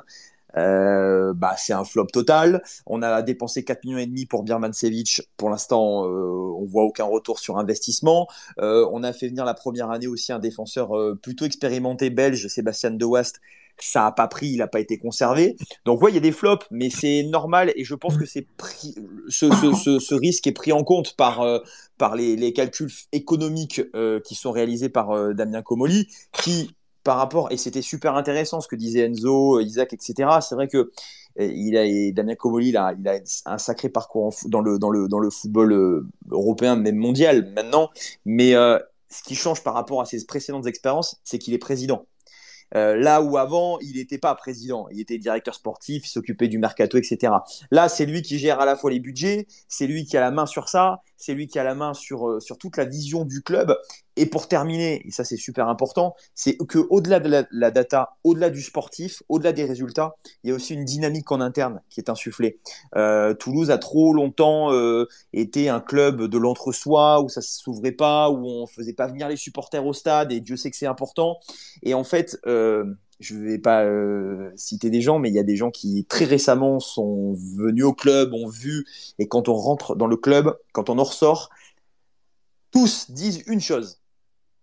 Euh, bah, c'est un flop total. On a dépensé 4 millions et demi pour Birmancevic. Pour l'instant, euh, on voit aucun retour sur investissement. Euh, on a fait venir la première année aussi un défenseur plutôt expérimenté belge, Sébastien De Wast. Ça a pas pris, il n'a pas été conservé. Donc ouais, il y a des flops, mais c'est normal et je pense que c'est pris, ce, ce, ce, ce risque est pris en compte par euh, par les, les calculs économiques euh, qui sont réalisés par euh, Damien Comoli, qui par rapport et c'était super intéressant ce que disait Enzo, Isaac, etc. C'est vrai que il a et Damien Comoli il a, il a un sacré parcours en dans le dans le dans le football européen même mondial maintenant, mais ce qui change par rapport à ses précédentes expériences, c'est qu'il est président. Euh, là où avant, il n'était pas président, il était directeur sportif, il s'occupait du mercato, etc. Là, c'est lui qui gère à la fois les budgets, c'est lui qui a la main sur ça, c'est lui qui a la main sur, euh, sur toute la vision du club. Et pour terminer, et ça c'est super important, c'est que au-delà de la, data, au-delà du sportif, au-delà des résultats, il y a aussi une dynamique en interne qui est insufflée. Euh, Toulouse a trop longtemps euh, été un club de l'entre-soi où ça s'ouvrait pas, où on faisait pas venir les supporters au stade, et Dieu sait que c'est important. Et en fait, euh, je vais pas citer des gens, mais il y a des gens qui très récemment sont venus au club, ont vu, et quand on rentre dans le club, quand on en ressort, tous disent une chose.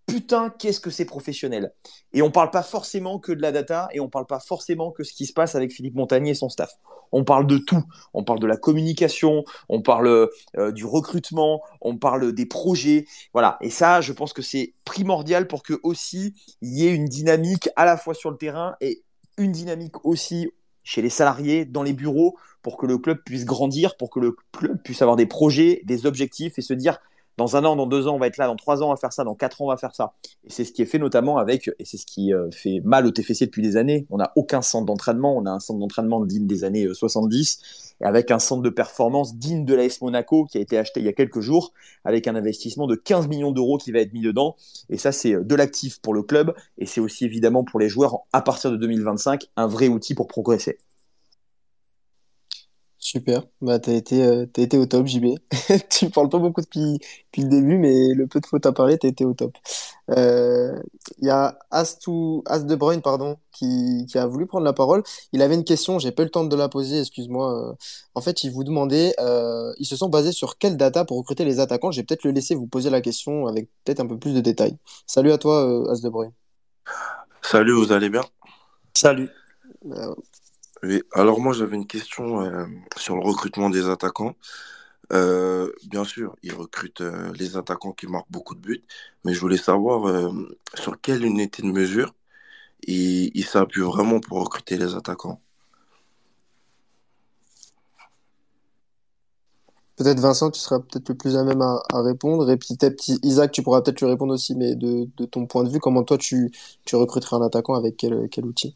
Putain, qu'est-ce que c'est professionnel. Et on parle pas forcément que de la data, et on parle pas forcément que ce qui se passe avec Philippe Montagnier et son staff. On parle de tout. On parle de la communication, on parle euh, du recrutement, on parle des projets. Voilà. Et ça, je pense que c'est primordial pour que aussi y ait une dynamique à la fois sur le terrain et une dynamique aussi chez les salariés, dans les bureaux, pour que le club puisse grandir, pour que le club puisse avoir des projets, des objectifs et se dire dans un an, dans deux ans, on va être là, dans trois ans, on va faire ça, dans quatre ans, on va faire ça. Et c'est ce qui est fait notamment avec, et c'est ce qui euh, fait mal au TFC depuis des années, on n'a aucun centre d'entraînement, on a un centre d'entraînement digne des années euh, 70, et avec un centre de performance digne de l'AS Monaco qui a été acheté il y a quelques jours, avec un investissement de 15 millions d'euros qui va être mis dedans. Et ça, c'est euh, de l'actif pour le club, et c'est aussi évidemment pour les joueurs, à partir de 2025, un vrai outil pour progresser. Super, bah t'as été, euh, t'as été au top, JB. Tu parles pas beaucoup depuis, depuis le début, mais le peu de fois t'as parlé, t'as été au top. Euh, Il y a As, to- As De Bruyne, pardon, qui, qui a voulu prendre la parole. Il avait une question, j'ai pas eu le temps de la poser, excuse-moi. Euh, En fait, il vous demandait, euh, ils se sont basés sur quelle data pour recruter les attaquants? Je vais peut-être le laisser vous poser la question avec peut-être un peu plus de détails. Salut à toi, euh, As De Bruyne. Salut, vous allez bien? Salut. Euh, Alors moi j'avais une question euh, sur le recrutement des attaquants. Euh, bien sûr, ils recrutent euh, les attaquants qui marquent beaucoup de buts, mais je voulais savoir sur quelle unité de mesure ils s'appuient vraiment pour recruter les attaquants? Peut-être Vincent, tu seras peut-être le plus à même à, répondre. Et puis peut-être Isaac, tu pourras peut-être lui répondre aussi, mais de, ton point de vue, comment toi tu, tu recruterais un attaquant avec quel outil?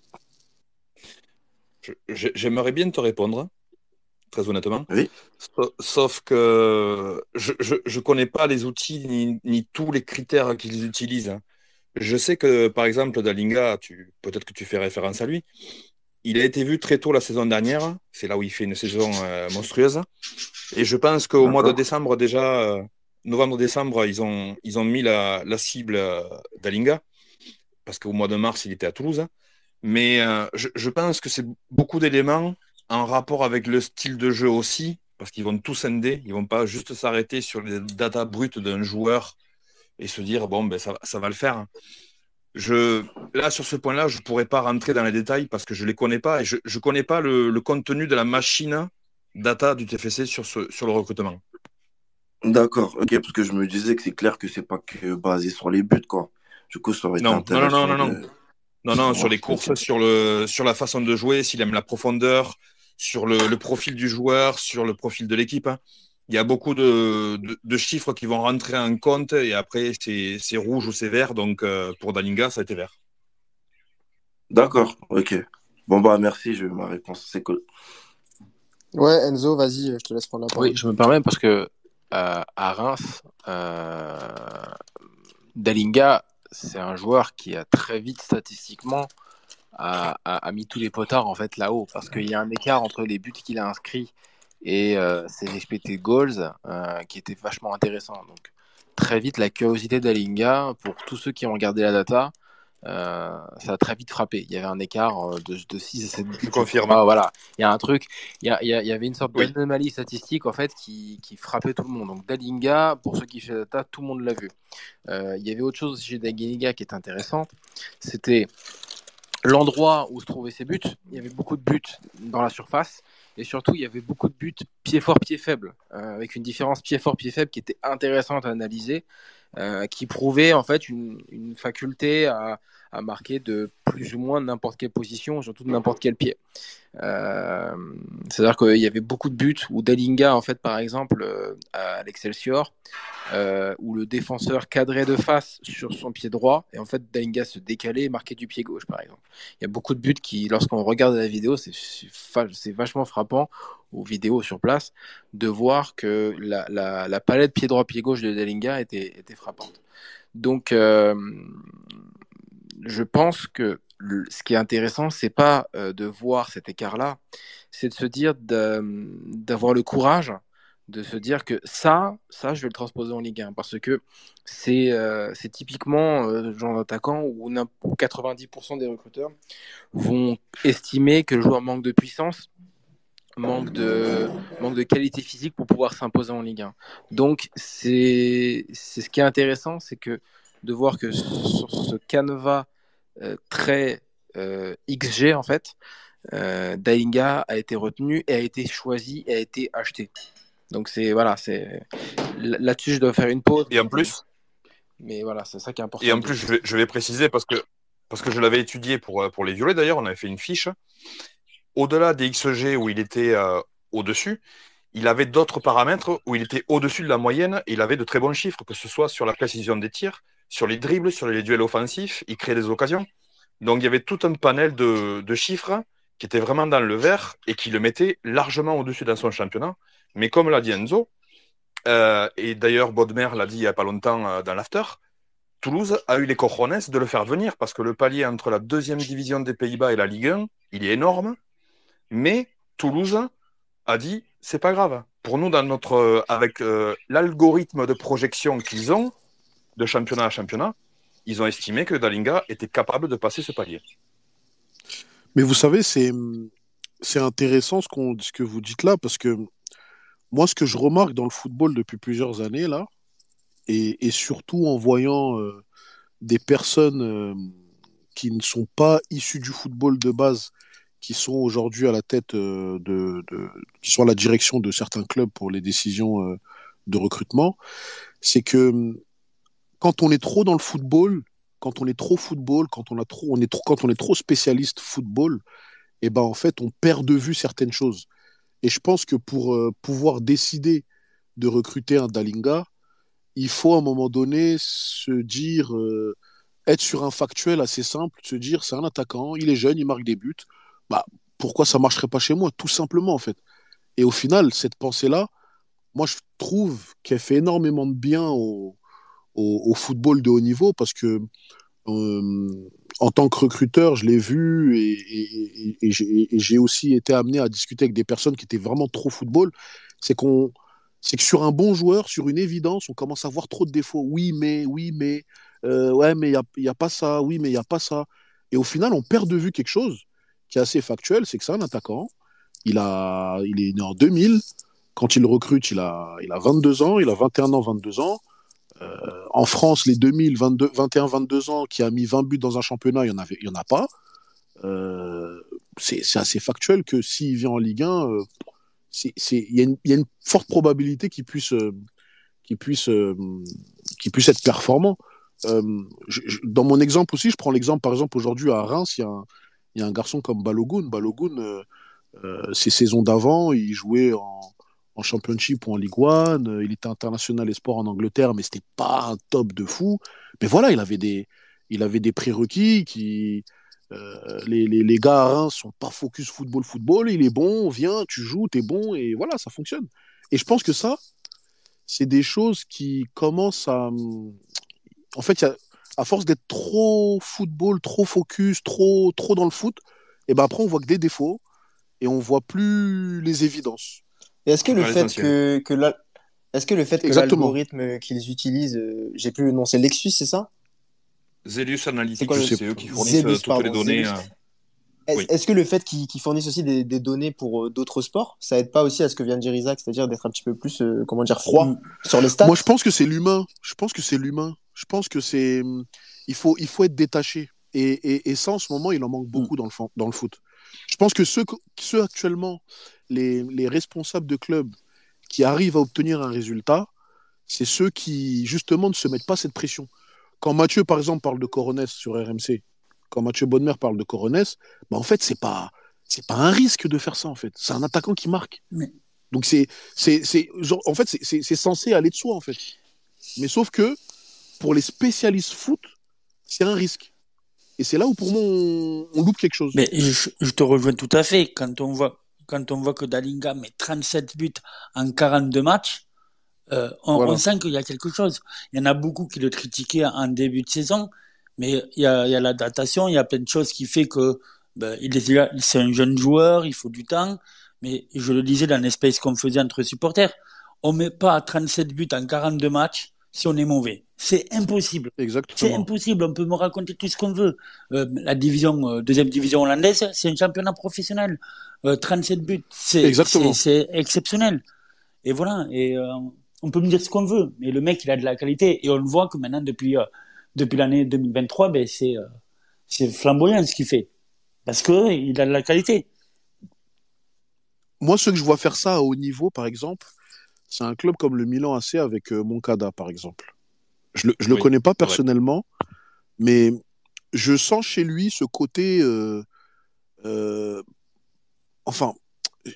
J'aimerais bien te répondre, très honnêtement. Oui, Sa- Sauf que je je connais pas les outils ni, ni tous les critères qu'ils utilisent. hein. Je sais que, par exemple, Dalinga, peut-être que tu fais référence à lui, il a été vu très tôt la saison dernière. C'est là où il fait une saison euh, monstrueuse. Et je pense qu'au mois de décembre, déjà, euh, novembre-décembre, ils ont, ils ont mis la, la cible euh, d'Alinga, parce qu'au mois de mars, il était à Toulouse. Mais euh, je, je pense que c'est beaucoup d'éléments en rapport avec le style de jeu aussi, parce qu'ils vont tout scinder, ils vont pas juste s'arrêter sur les datas brutes d'un joueur et se dire, bon, ben, ça, ça va le faire. Je, là, sur ce point-là, je pourrais pas rentrer dans les détails parce que je les connais pas et je, je connais pas le, le contenu de la machine data du TFC sur, ce, sur le recrutement. D'accord, ok, parce que je me disais que c'est clair que c'est pas que basé sur les buts, quoi. Du coup, ça aurait été Non, non, non, non, non, non. de Non, non, sur les courses, sur le, sur la façon de jouer, s'il aime la profondeur, sur le, le profil du joueur, sur le profil de l'équipe. hein. Il y a beaucoup de, de, de chiffres qui vont rentrer en compte et après, c'est c'est rouge ou c'est vert. Donc, euh, pour Dalinga, ça a été vert. d'accord, ok. Bon, bah, merci, j'ai eu ma réponse, c'est cool. Ouais, Enzo, vas-y, je te laisse prendre la Oui, parole. je me permets parce que euh, à Reims, euh, Dalinga, c'est un joueur qui a très vite statistiquement a, mis tous les potards en fait là-haut parce qu'il y a un écart entre les buts qu'il a inscrits et euh, ses expected goals euh, qui était vachement intéressant. Donc très vite la curiosité d'Alinga pour tous ceux qui ont regardé la data, euh, ça a très vite frappé. Il y avait un écart euh, de, de 6 à 7 buts. Je confirme. Ah, voilà, il y a un truc, il y, a- il avait une sorte Oui. d'anomalie statistique en fait qui, qui frappait tout le monde. Donc Dalinga, pour ceux qui font la data, tout le monde l'a vu. Euh, il y avait autre chose chez Dalinga qui est intéressante, c'était l'endroit où se trouvaient ses buts. Il y avait beaucoup de buts dans la surface et surtout il y avait beaucoup de buts pied fort, pied faible, euh, avec une différence pied fort, pied faible qui était intéressante à analyser, euh, qui prouvait en fait une, une faculté à, à marquer de plus ou moins n'importe quelle position, surtout de n'importe quel pied. Euh, C'est-à-dire qu'il y avait beaucoup de buts où Dalinga, en fait, par exemple, euh, à l'Excelsior, euh, où le défenseur cadrait de face sur son pied droit, et en fait, Dalinga se décalait et marquait du pied gauche, par exemple. Il y a beaucoup de buts qui, lorsqu'on regarde la vidéo, c'est vachement frappant, aux vidéos sur place, de voir que la, palette pied droit, pied gauche de Dalinga était, était frappante. Donc, euh, je pense que ce qui est intéressant, c'est pas euh, de voir cet écart-là, c'est de se dire d'avoir le courage de se dire que ça, ça, je vais le transposer en Ligue 1 parce que c'est euh, typiquement euh, le genre d'attaquant où n'im- où 90% des recruteurs vont estimer que le joueur manque de puissance, manque de, manque de qualité physique pour pouvoir s'imposer en Ligue 1. Donc, c'est ce qui est intéressant, c'est que de voir que sur ce canevas euh, très euh, XG, en fait, euh, Dalinga a été retenu et a été choisi et a été acheté. Donc, c'est voilà, c'est là-dessus, je dois faire une pause. Et en plus, Mais voilà, c'est ça qui est important. et en plus je, vais, je vais préciser parce que, parce que je l'avais étudié pour, euh, pour les violets d'ailleurs, on avait fait une fiche. Au-delà des XG où il était euh, au-dessus, il avait d'autres paramètres où il était au-dessus de la moyenne et il avait de très bons chiffres, que ce soit sur la précision des tirs, sur les dribbles, sur les duels offensifs, il créait des occasions. Donc il y avait tout un panel de, chiffres qui était vraiment dans le vert et qui le mettait largement au-dessus dans son championnat. Mais comme l'a dit Enzo, euh, et d'ailleurs Bodmer l'a dit il n'y a pas longtemps euh, dans l'after, Toulouse a eu les cojones de le faire venir parce que le palier entre la deuxième division des Pays-Bas et la Ligue 1, il est énorme. Mais Toulouse a dit c'est pas grave. Pour nous, dans notre, euh, avec l'algorithme de projection qu'ils ont, de championnat à championnat, ils ont estimé que Dalinga était capable de passer ce palier. Mais vous savez, c'est intéressant ce, ce que vous dites là, parce que moi, ce que je remarque dans le football depuis plusieurs années, là, et, surtout en voyant euh, des personnes euh, qui ne sont pas issues du football de base, qui sont aujourd'hui à la tête de, de, qui sont à la direction de certains clubs pour les décisions de recrutement, c'est que quand on est trop dans le football, quand on est trop football, quand on a trop, on est trop, quand on est trop spécialiste football, eh ben en fait on perd de vue certaines choses. Et je pense que pour euh, pouvoir décider de recruter un Dalinga, il faut à un moment donné se dire, euh, être sur un factuel assez simple, se dire c'est un attaquant, il est jeune, il marque des buts. Bah, pourquoi ça marcherait pas chez moi Tout simplement en fait. Et au final, cette pensée-là, moi je trouve qu'elle fait énormément de bien au, au, football de haut niveau parce que euh, en tant que recruteur, je l'ai vu et, j'ai aussi été amené à discuter avec des personnes qui étaient vraiment trop football. C'est qu'on, c'est que sur un bon joueur, sur une évidence, on commence à voir trop de défauts. Oui, mais, oui, mais, euh, ouais, mais il n'y a, a, pas ça, oui, mais il n'y a pas ça. Et au final, on perd de vue quelque chose qui est assez factuel, c'est que c'est un attaquant. Il, a, il est né en 2000. Quand il recrute, il a, il a 22 ans, il a 21 ans, 22 ans. Euh, en France, les 2000, 21, 22 ans qui a mis 20 buts dans un championnat, il n'y en, en a pas. Euh, c'est assez factuel que s'il vient en Ligue 1, euh, il y, a une forte probabilité qu'il puisse, qu'il puisse, qu'il puisse être performant. dans mon exemple aussi, je prends l'exemple, par exemple, aujourd'hui à Reims, il y, a un, garçon comme Balogun. Balogun, ces saisons d'avant, il jouait en, en Championship ou en Ligue 1. Euh, il était international et sport en Angleterre, mais c'était pas un top de fou. Mais voilà, il avait des, il avait des prérequis qui. Euh, les, les, les, gars à Reims sont pas focus football, football. Il est bon, viens, tu joues, tu es bon, et voilà, ça fonctionne. Et je pense que ça, c'est des choses qui commencent à. En fait, à force d'être trop football, trop focus, trop, trop dans le foot, et ben après, on voit que des défauts et on voit plus les évidences est-ce que, le fait que, que la... est-ce que le fait que l'algorithme qu'ils utilisent, euh, j'ai plus le nom, c'est Lexus, c'est ça? Zelus Analytics, c'est eux qui fournissent euh, toutes les données. Euh, est-ce que le fait qu'ils fournissent aussi des, des données pour d'autres sports, ça aide pas aussi à ce que vient de dire Isaac, c'est-à-dire d'être un petit peu plus, comment dire, froid mm. sur les stats? Moi, je pense que c'est l'humain. Je pense que c'est l'humain. Je pense que c'est, il faut, il faut être détaché. Et, et, et, ça, en ce moment, il en manque beaucoup mm. dans, le, dans le foot. Je pense que ceux, ceux actuellement les, responsables de clubs qui arrivent à obtenir un résultat, c'est ceux qui, justement, ne se mettent pas cette pression. Quand Mathieu, par exemple, parle de Coronès sur RMC, quand Mathieu Bonnemer parle de Coronès, bah, en fait, c'est pas, c'est pas un risque de faire ça, en fait. C'est un attaquant qui marque. Donc, c'est, c'est, en fait, c'est censé aller de soi, en fait. Mais sauf que, pour les spécialistes foot, c'est un risque. Et c'est là où, pour moi, on, loupe quelque chose. Mais je, je, te rejoins tout à fait. Quand on voit, quand on voit que Dalinga met 37 buts en 42 matchs, euh, on, sent qu'il y a quelque chose. Il y en a beaucoup qui le critiquaient en début de saison, mais il y a, il y a la datation, il y a plein de choses qui fait que ben, il est, c'est un jeune joueur, il faut du temps. Mais je le disais dans l'espace qu'on faisait entre supporters, on met pas 37 buts en 42 matchs si on est mauvais. C'est impossible. Exactement. C'est impossible. On peut me raconter tout ce qu'on veut. Euh, la division, euh, deuxième division hollandaise, c'est un championnat professionnel. 37 euh, buts, c'est c'est exceptionnel. Et voilà. Et on peut me dire ce qu'on veut, mais le mec, il a de la qualité. Et on le voit que maintenant, depuis depuis l'année 2023, ben c'est c'est flamboyant ce qu'il fait, parce que il a de la qualité. Moi, ceux que je vois faire ça à haut niveau, par exemple, c'est un club comme le Milan AC avec Moncada, par exemple. Je ne le, connais pas personnellement, mais je sens chez lui ce côté. Euh, euh, enfin,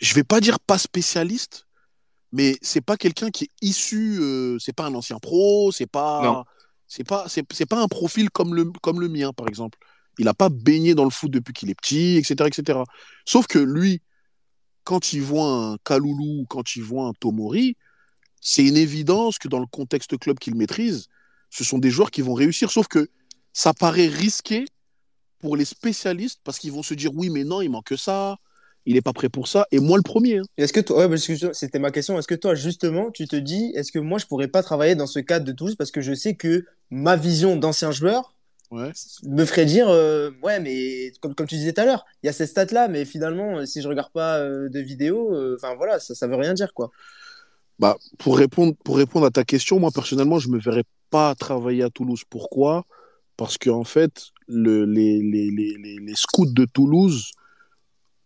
je vais pas dire pas spécialiste, mais c'est pas quelqu'un qui est issu. Euh, c'est pas un ancien pro, c'est pas. C'est pas, c'est, pas un profil comme le, comme le mien, par exemple. Il n'a pas baigné dans le foot depuis qu'il est petit, etc., etc. Sauf que lui, quand il voit un Kaloulou, quand il voit un Tomori, c'est une évidence que dans le contexte club qu'il maîtrise, ce sont des joueurs qui vont réussir. Sauf que ça paraît risqué pour les spécialistes parce qu'ils vont se dire oui, mais non, il manque ça. Il n'est pas prêt pour ça. Et moi, le premier. Hein. Est-ce que toi, c'était ma question. Est-ce que toi, justement, tu te dis, est-ce que moi, je pourrais pas travailler dans ce cadre de Toulouse parce que je sais que ma vision d'ancien joueur me ferait dire, euh, ouais, mais comme, comme tu disais tout à l'heure, il y a cette stat-là, mais finalement, si je regarde pas euh, de vidéo, euh, enfin voilà, ça, ça veut rien dire, quoi. Bah, pour, répondre, pour répondre à ta question, moi personnellement, je ne me verrais pas travailler à Toulouse. Pourquoi? Parce qu'en fait, le, les, les, les, les, scouts de Toulouse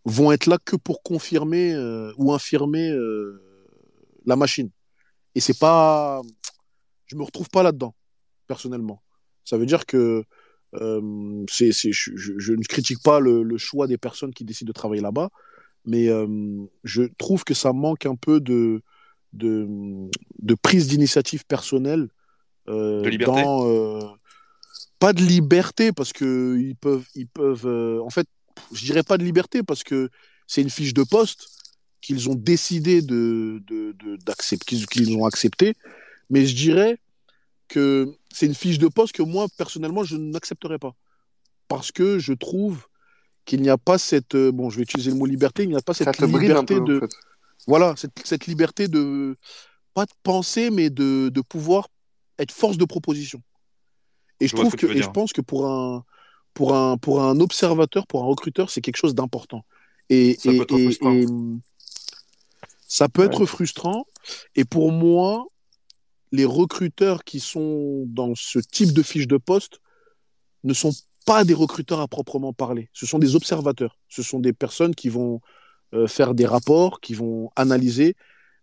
vont être là que pour confirmer euh, ou infirmer euh, la machine. Et c'est pas, je me retrouve pas là-dedans personnellement. Ça veut dire que euh, c'est, je, ne critique pas le, le, choix des personnes qui décident de travailler là-bas, mais euh, je trouve que ça manque un peu de, de, de prise d'initiative personnelle. Euh, de liberté dans, euh, Pas de liberté, parce que ils peuvent. Ils peuvent euh, en fait, je dirais pas de liberté, parce que c'est une fiche de poste qu'ils ont décidé de, de, de d'accepter, qu'ils ont accepté. Mais je dirais que c'est une fiche de poste que moi, personnellement, je n'accepterais pas. Parce que je trouve qu'il n'y a pas cette. Bon, je vais utiliser le mot liberté, il n'y a pas cette liberté peu, en de. fait. Voilà, cette, cette liberté de. Pas de penser, mais de, de pouvoir être force de proposition. Et je trouve que et je pense que pour un, pour un, pour un observateur, pour un recruteur, c'est quelque chose d'important. Et, Ça et, peut être frustrant. et, ça peut être frustrant. Et pour moi, les recruteurs qui sont dans ce type de fiche de poste ne sont pas des recruteurs à proprement parler. Ce sont des observateurs. Ce sont des personnes qui vont euh, faire des rapports, qui vont analyser.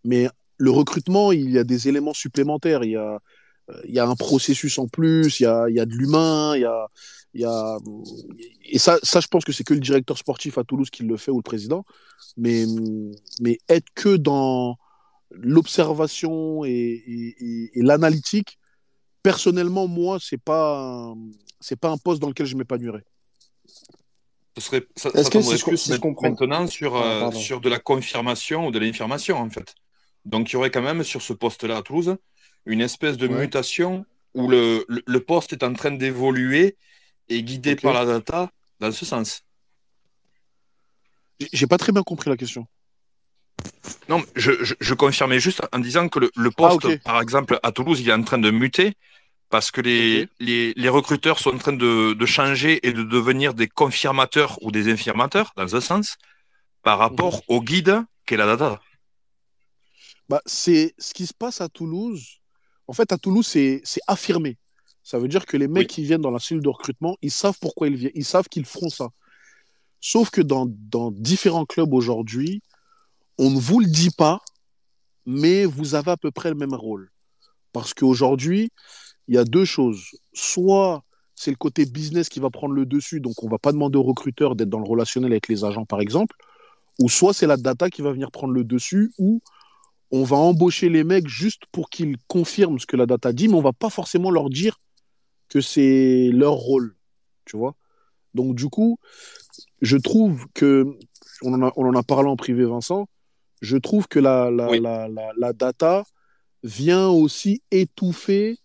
Mais le recrutement, il y a des éléments supplémentaires. Il y a, euh, il y a un processus en plus, il y a, il y a de l'humain, il il y a... Et ça, ça, je pense que c'est que le directeur sportif à Toulouse qui le fait ou le président. Mais, mais être que dans l'observation et, l'analytique, personnellement, moi, c'est pas, un- pas un poste dans lequel je m'épanouirais. Ce serait, ça, Est-ce ça que si je- plus si je ma- comprends- maintenant sur, Ah, euh, pardon. sur de la confirmation ou de l'information, en fait. Donc, il y aurait quand même sur ce poste-là à Toulouse une espèce de Ouais. mutation où le, le, le poste est en train d'évoluer et guidé par la data dans ce sens. J'ai- pas très bien compris la question. Non, je, je, je confirmais juste en disant que le, le Ah, poste, par exemple, à Toulouse, il est en train de muter parce que les, les, les recruteurs sont en train de, de changer et de devenir des confirmateurs ou des infirmateurs, dans un sens, par rapport Mhm. au guide qu'est la data. Bah, c'est ce qui se passe à Toulouse. En fait, à Toulouse, c'est c'est affirmé. Ça veut dire que les mecs Oui. qui viennent dans la cellule de recrutement, ils savent pourquoi ils viennent. Ils savent qu'ils feront ça. Sauf que dans, dans différents clubs aujourd'hui, on ne vous le dit pas, mais vous avez à peu près le même rôle. Parce qu'aujourd'hui, il y a deux choses. Soit c'est le côté business qui va prendre le dessus, donc on va pas demander aux recruteurs d'être dans le relationnel avec les agents, par exemple, ou soit c'est la data qui va venir prendre le dessus, ou on va embaucher les mecs juste pour qu'ils confirment ce que la data dit, mais on va pas forcément leur dire que c'est leur rôle, tu vois. Donc du coup, je trouve que, on en a, on en a parlé en privé, Vincent, je trouve que la, la, Oui. la, la, la data vient aussi étouffer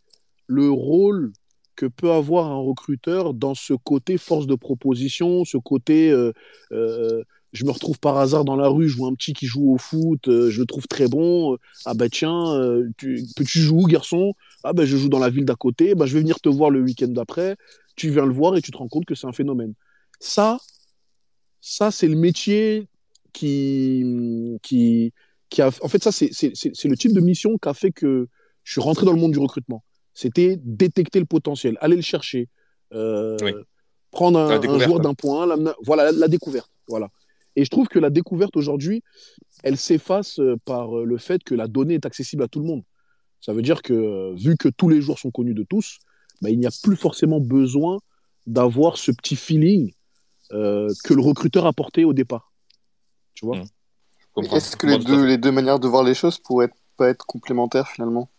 le rôle que peut avoir un recruteur dans ce côté force de proposition, ce côté euh, euh, je me retrouve par hasard dans la rue, je vois un petit qui joue au foot, euh, je le trouve très bon, ah bah tiens, tu, tu joues où garçon? Ah bah je joue dans la ville d'à côté, bah je vais venir te voir le week-end d'après, tu viens le voir et tu te rends compte que c'est un phénomène. Ça, ça c'est le métier qui, qui, qui a, en fait ça c'est le type de mission qui a fait que je suis rentré dans le monde du recrutement. C'était détecter le potentiel, aller le chercher, euh, Oui. prendre un, un joueur d'un point, voilà la, la découverte, voilà. Et je trouve que la découverte aujourd'hui, elle s'efface euh, par euh, le fait que la donnée est accessible à tout le monde. Ça veut dire que vu que tous les joueurs sont connus de tous, bah, il n'y a plus forcément besoin d'avoir ce petit feeling euh, que le recruteur apportait au départ. Tu vois? Mm. Comprends. Est-ce que les deux, fait. les deux manières de voir les choses pourraient être- pas être complémentaires finalement?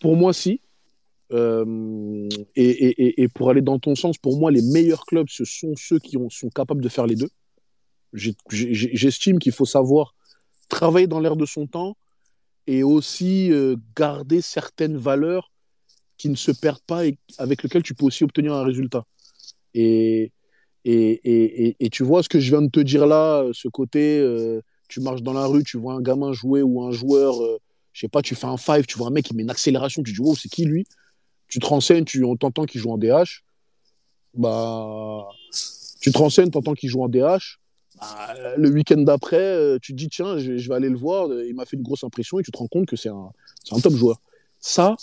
Pour moi, si. Euh, et, et- et- pour aller dans ton sens, pour moi, les meilleurs clubs, ce sont ceux qui ont- sont capables de faire les deux. J'estime qu'il faut savoir travailler dans l'air de son temps et aussi euh, garder certaines valeurs qui ne se perdent pas et avec lesquelles tu peux aussi obtenir un résultat. Et, et, et, tu vois ce que je viens de te dire là, ce côté, euh, tu marches dans la rue, tu vois un gamin jouer ou un joueur, je sais pas, tu fais un five, tu vois un mec qui met une accélération, tu dis, wow, c'est qui lui? Tu te renseignes, tu, on t'entend qu'il joue en DH. Bah, tu te renseignes, t'entends qu'il joue en DH. Bah, le week-end d'après, euh, tu te dis, tiens, je, vais aller le voir, euh, il m'a fait une grosse impression et tu te rends compte que c'est un, un top joueur. Ça,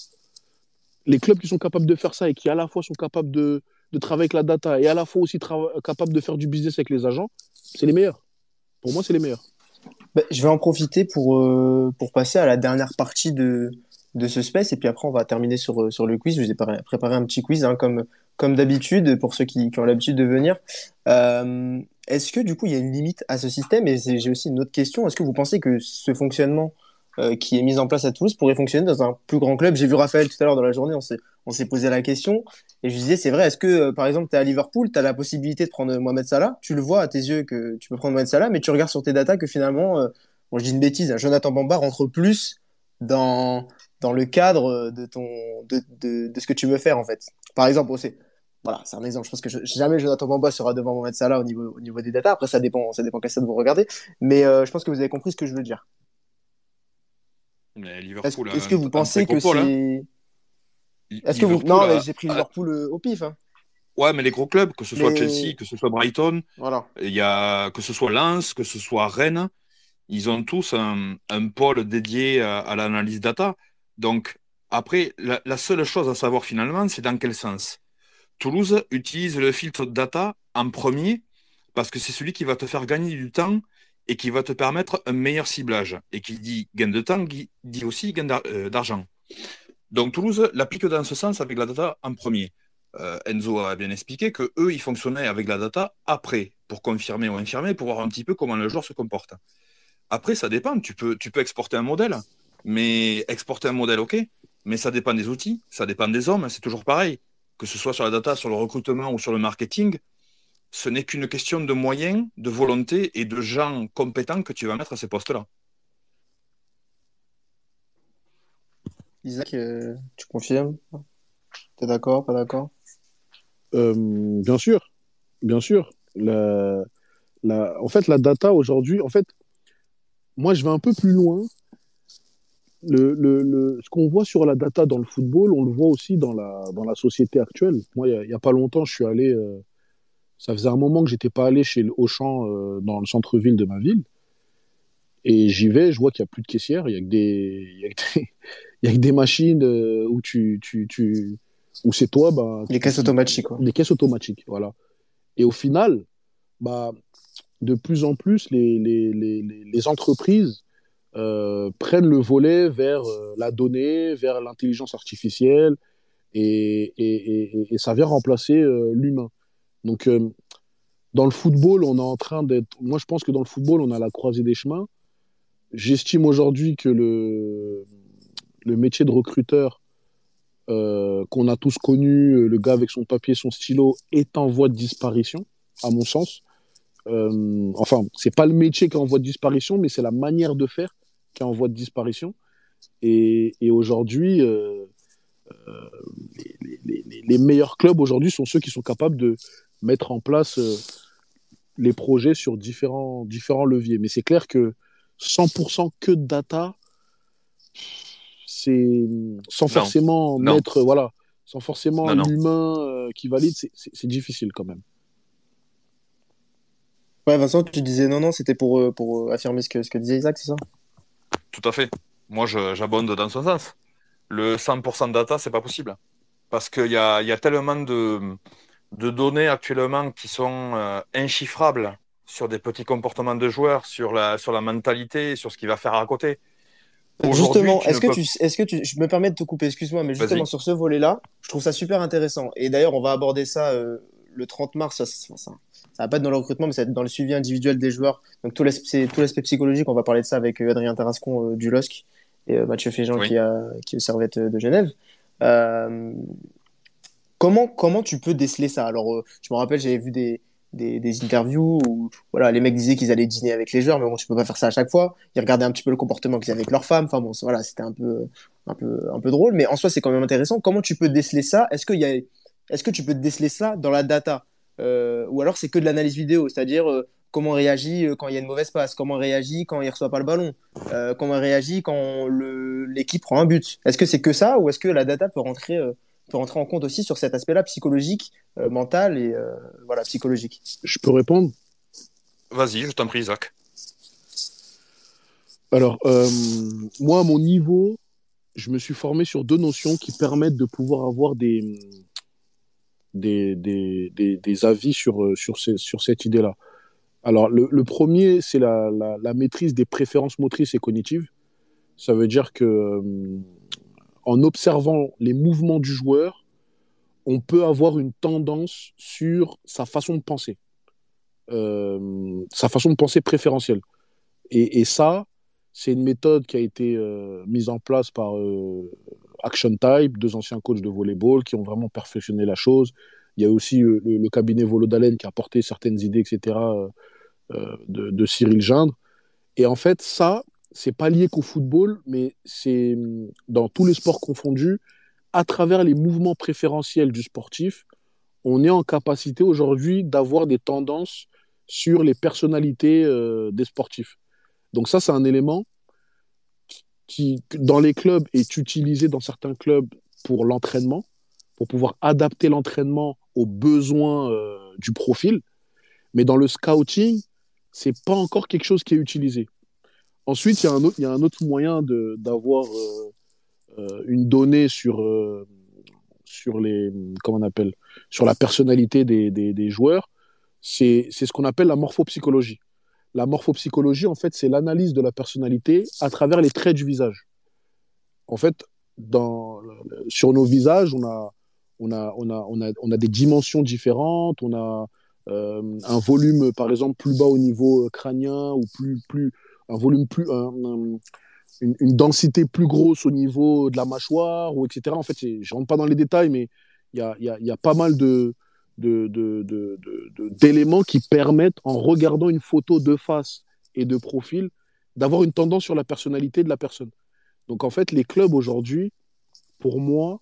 les clubs qui sont capables de faire ça et qui à la fois sont capables de, de travailler avec la data et à la fois aussi capable de faire du business avec les agents, c'est les meilleurs. Pour moi, c'est les meilleurs. Bah, je vais en profiter pour, euh, pour passer à la dernière partie de, de ce space et puis après on va terminer sur, sur le quiz. Je vous ai préparé un petit quiz hein, comme, comme d'habitude pour ceux qui, ont l'habitude de venir. Euh, est-ce que du coup il y a une limite à ce système? Et j'ai aussi une autre question. Est-ce que vous pensez que ce fonctionnement euh, qui est mis en place à Toulouse pourrait fonctionner dans un plus grand club? J'ai vu Raphaël tout à l'heure dans la journée, on s'est, on s'est posé la question et je disais c'est vrai, est-ce que euh, par exemple tu es à Liverpool, tu as la possibilité de prendre Mohamed Salah? Tu le vois à tes yeux que tu peux prendre Mohamed Salah, mais tu regardes sur tes datas que finalement, euh, bon, je dis une bêtise, hein, Jonathan Bamba rentre plus dans, dans le cadre de, ton, de, de, de ce que tu veux faire en fait. Par exemple, c'est voilà, c'est un exemple. Je pense que jamais Jonathan Bamba sera devant Mohamed Salah au niveau, au niveau des datas. Après, ça dépend, ça dépend quel stade vous regardez. Mais euh, je pense que vous avez compris ce que je veux dire. Est-ce est que vous pensez que c'est. Est-ce que vous. Non, j'ai pris Liverpool euh, au pif. Hein. Ouais, mais les gros clubs, que ce soit Chelsea, que ce soit Brighton, voilà. y a, que ce soit Lens, que ce soit Rennes, ils ont tous un, un pôle dédié à, à l'analyse data. Donc, après, la, la, seule chose à savoir finalement, c'est dans quel sens. Toulouse utilise le filtre data en premier parce que c'est celui qui va te faire gagner du temps et qui va te permettre un meilleur ciblage. Et qui dit gain de temps, dit aussi gain euh, d'argent. Donc Toulouse l'applique dans ce sens avec la data en premier. Euh, Enzo a bien expliqué que eux, ils fonctionnaient avec la data après, pour confirmer ou infirmer, pour voir un petit peu comment le joueur se comporte. Après, ça dépend. Tu peux, tu peux exporter un modèle, mais exporter un modèle, ok, mais ça dépend des outils, ça dépend des hommes, c'est toujours pareil que ce soit sur la data, sur le recrutement ou sur le marketing, ce n'est qu'une question de moyens, de volonté et de gens compétents que tu vas mettre à ces postes-là. Isaac, euh, tu confirmes? Tu es d'accord, pas d'accord? Euh, Bien sûr, bien sûr. La, la, en fait, la data aujourd'hui, en fait, moi je vais un peu plus loin le, le, ce qu'on voit sur la data dans le football, on le voit aussi dans la, dans la société actuelle. Moi, il n'y a, pas longtemps, je suis allé. Euh, ça faisait un moment que j'étais pas allé chez le Auchan dans le centre-ville de ma ville. Et j'y vais, je vois qu'il n'y a plus de caissière, il y a que des, il y a que des, il y a que des machines euh, où tu, tu, tu, où c'est toi, bah, les caisses automatiques, quoi. Les caisses automatiques, voilà. Et au final, bah, de plus en plus, les, les, les, les entreprises euh, prennent le volet vers euh, la donnée, vers l'intelligence artificielle, et, et, et, ça vient remplacer euh, l'humain. Donc, dans le football, on est en train d'être. Moi, je pense que dans le football, on a la croisée des chemins. J'estime aujourd'hui que le, le métier de recruteur qu'on a tous connu, le gars avec son papier, son stylo, est en voie de disparition, à mon sens. Euh, enfin, c'est pas le métier qui est en voie de disparition, mais c'est la manière de faire qui est en voie de disparition. Et, aujourd'hui, euh, euh, les, meilleurs clubs aujourd'hui sont ceux qui sont capables de mettre en place euh, les projets sur différents, différents leviers. Mais c'est clair que 100% que de data, c'est sans forcément mettre, voilà, sans forcément un humain qui valide, c'est difficile quand même. Ouais, Vincent, tu disais non, non, c'était pour, pour affirmer ce que, ce que disait Isaac, c'est ça? Tout à fait. Moi, j'abonde dans ce sens. Le 100% data, c'est pas possible. Parce qu'il y a, y a, tellement de, de, données actuellement qui sont euh, inchiffrables sur des petits comportements de joueurs, sur la, sur la mentalité, sur ce qu'il va faire à côté. Justement, est-ce que, tu, est que tu, je me permets de te couper, excuse-moi, mais justement sur ce volet-là, je trouve ça super intéressant. Et d'ailleurs, on va aborder ça euh, le 30 mars. Ça, ça, ça, ça va pas être dans le recrutement, mais ça va être dans le suivi individuel des joueurs. Donc tout l'aspect, tout l'aspect psychologique, on va parler de ça avec euh, Adrien Tarascon euh, du LOSC et euh, Mathieu Féjean qui, a, qui est Servette de Genève. Euh, comment, comment tu peux déceler ça? Alors, je me rappelle, j'avais vu des, des, des, interviews où voilà, les mecs disaient qu'ils allaient dîner avec les joueurs, mais bon, tu peux pas faire ça à chaque fois. Ils regardaient un petit peu le comportement qu'ils avaient avec leurs femmes. Enfin bon, voilà, c'était un peu, un, peu, un peu drôle, mais en soi, c'est quand même intéressant. Comment tu peux déceler ça? Est-ce qu'il y a, est-ce que tu peux déceler ça dans la data? Euh, ou alors c'est que de l'analyse vidéo, c'est-à-dire euh, comment il réagit euh, quand il y a une mauvaise passe, comment il réagit quand il reçoit pas le ballon, comment il réagit quand l'équipe prend un but. Est-ce que c'est que ça ou est-ce que la data peut rentrer, peut rentrer en compte aussi sur cet aspect-là psychologique, mental et voilà psychologique Je peux répondre? Vas-y, je t'en prie, Isaac. Alors, moi, à mon niveau, je me suis formé sur deux notions qui permettent de pouvoir avoir des, des, des, des, des avis sur, euh, sur, ces, sur cette idée-là. Alors, le, le premier, c'est la, la, la, maîtrise des préférences motrices et cognitives. Ça veut dire que euh, en observant les mouvements du joueur, on peut avoir une tendance sur sa façon de penser, euh, sa façon de penser préférentielle. Et, ça, c'est une méthode qui a été euh, mise en place par euh, Action Type, deux anciens coachs de volleyball qui ont vraiment perfectionné la chose. Il y a aussi euh, le, le, cabinet Volodalen qui a apporté certaines idées, etc., de, de, Cyril Gindre. Et en fait, ça, c'est pas lié qu'au football, mais c'est dans tous les sports confondus, à travers les mouvements préférentiels du sportif, on est en capacité aujourd'hui d'avoir des tendances sur les personnalités euh, des sportifs. Donc ça, c'est un élément qui, dans les clubs, est utilisé dans certains clubs pour l'entraînement, pour pouvoir adapter l'entraînement aux besoins euh, du profil. Mais dans le scouting, c'est pas encore quelque chose qui est utilisé. Ensuite, il y y a un autre moyen d'avoir euh, euh, une donnée sur, euh, sur les, comment on appelle, sur la personnalité des, des, joueurs. C'est ce qu'on appelle la morphopsychologie. La morphopsychologie, en fait, c'est l'analyse de la personnalité à travers les traits du visage. En fait, dans, sur nos visages, on a, on a, on a, on a, on a des dimensions différentes, on a un volume, par exemple, plus bas au niveau crânien ou plus, un volume plus, un, un, une, densité plus grosse au niveau de la mâchoire, ou etc. En fait, je rentre pas dans les détails, mais il y a, y, a, y a, pas mal de, d'éléments qui permettent, en regardant une photo de face et de profil, d'avoir une tendance sur la personnalité de la personne. Donc en fait, les clubs aujourd'hui, pour moi,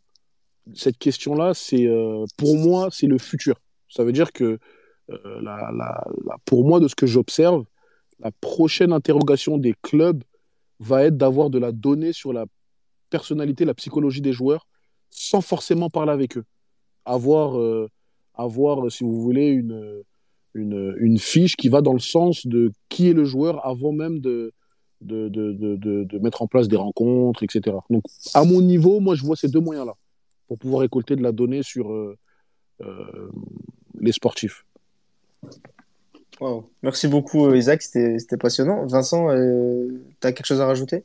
cette question-là, c'est euh, pour moi, c'est le futur. Ça veut dire que euh, la, la, pour moi, de ce que j'observe, la prochaine interrogation des clubs va être d'avoir de la donnée sur la personnalité, la psychologie des joueurs, sans forcément parler avec eux. Avoir, euh, avoir si vous voulez, une, une, fiche qui va dans le sens de qui est le joueur avant même de, de, de, de, de mettre en place des rencontres, etc. Donc, à mon niveau, moi, je vois ces deux moyens-là pour pouvoir récolter de la donnée sur euh, euh, les sportifs. Wow. Merci beaucoup, euh, Isaac. C'était passionnant. Vincent, euh, tu as quelque chose à rajouter?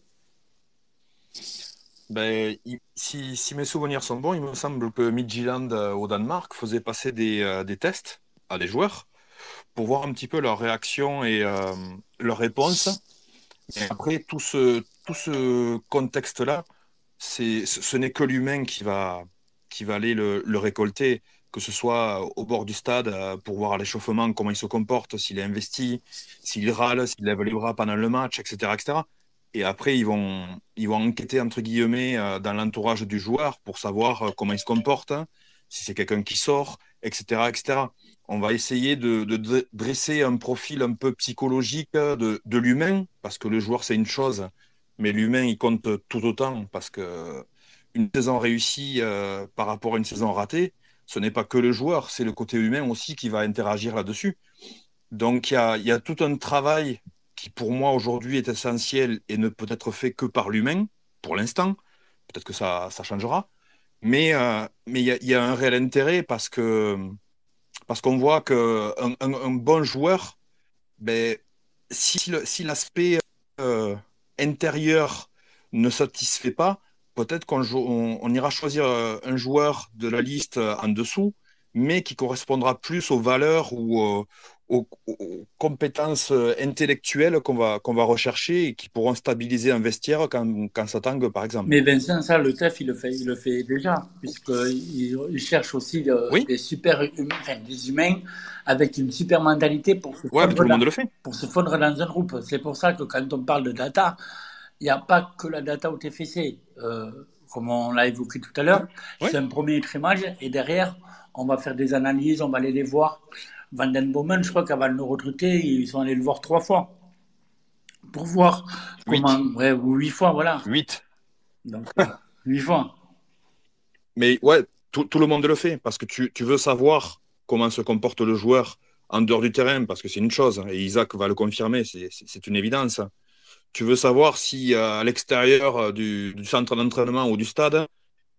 Ben, si, si, mes souvenirs sont bons, il me semble que Midtjylland euh, au Danemark faisait passer des, euh, des, tests à des joueurs pour voir un petit peu leur réaction et euh, leur réponse. Et après, tout ce, tout ce contexte-là, ce, ce n'est que l'humain qui va, qui va aller le, le récolter que ce soit au bord du stade euh, pour voir l'échauffement, comment il se comporte, s'il est investi, s'il râle, s'il lève les bras pendant le match, etc. etc. Et après, ils vont, ils vont enquêter, entre guillemets, euh, dans l'entourage du joueur pour savoir euh, comment il se comporte, si c'est quelqu'un qui sort, etc., etc. On va essayer de, dresser un profil un peu psychologique de, l'humain, parce que le joueur, c'est une chose, mais l'humain, il compte tout autant, parce que une saison réussie euh, par rapport à une saison ratée, ce n'est pas que le joueur, c'est le côté humain aussi qui va interagir là-dessus. Donc il y a, tout un travail qui pour moi aujourd'hui est essentiel et ne peut être fait que par l'humain, pour l'instant. Peut-être que ça, ça, changera. Mais euh, il y, a un réel intérêt parce parce qu'on voit qu'un un, un, bon joueur, ben, si, si l'aspect euh, intérieur ne satisfait pas, peut-être qu'on on, on, ira choisir euh, un joueur de la liste euh, en dessous, mais qui correspondra plus aux valeurs ou aux, aux, aux compétences euh, intellectuelles qu'on va, qu'on va rechercher et qui pourront stabiliser un vestiaire quand, quand ça tangue, par exemple. Mais Vincent, ça, le TEF, il le fait, il le fait déjà, puisqu'il il cherche aussi le, oui. des super humains, enfin, des humains avec une super mentalité pour se, ouais, fondre, dans, le pour se fondre dans un groupe. C'est pour ça que quand on parle de data, il n'y a pas que la data au TFC. Euh, comme on l'a évoqué tout à l'heure, oui. c'est un premier trimage et derrière, on va faire des analyses, on va aller les voir. Van Den Bomen, je crois qu'avant de nous recruter, ils sont allés le voir trois fois pour voir comment. Ouais, ou huit fois, voilà. Huit. Donc, huit fois. Mais ouais, tout, tout, le monde le fait parce que tu, tu, veux savoir comment se comporte le joueur en dehors du terrain parce que c'est une chose et Isaac va le confirmer, c'est une évidence tu veux savoir si euh, à l'extérieur euh, du, centre d'entraînement ou du stade,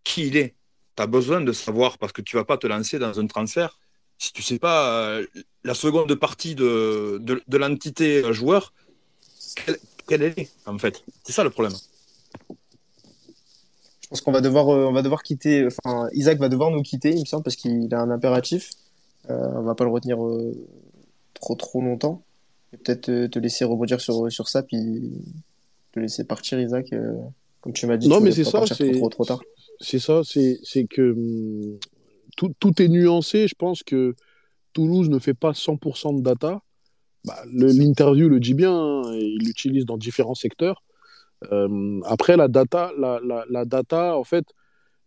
qui il est? tu as besoin de savoir parce que tu vas pas te lancer dans un transfert si tu sais pas euh, la seconde partie de, de, l'entité joueur, quelle, quelle elle est en fait? C'est ça le problème. Je pense qu'on va devoir, va devoir quitter. Isaac va devoir nous quitter, il me semble, parce qu'il a un impératif. on va pas le retenir trop trop longtemps. Peut-être te, laisser rebondir sur, sur ça, puis te laisser partir, Isaac. comme tu m'as dit, non, mais c'est ça, c'est trop, trop, tard. C'est ça, c'est que hum, tout, tout, est nuancé. Je pense que Toulouse ne fait pas 100% de data. Bah, L'interview le dit bien, hein, il l'utilise dans différents secteurs. Euh, après, la data, la, la, la, data, en fait,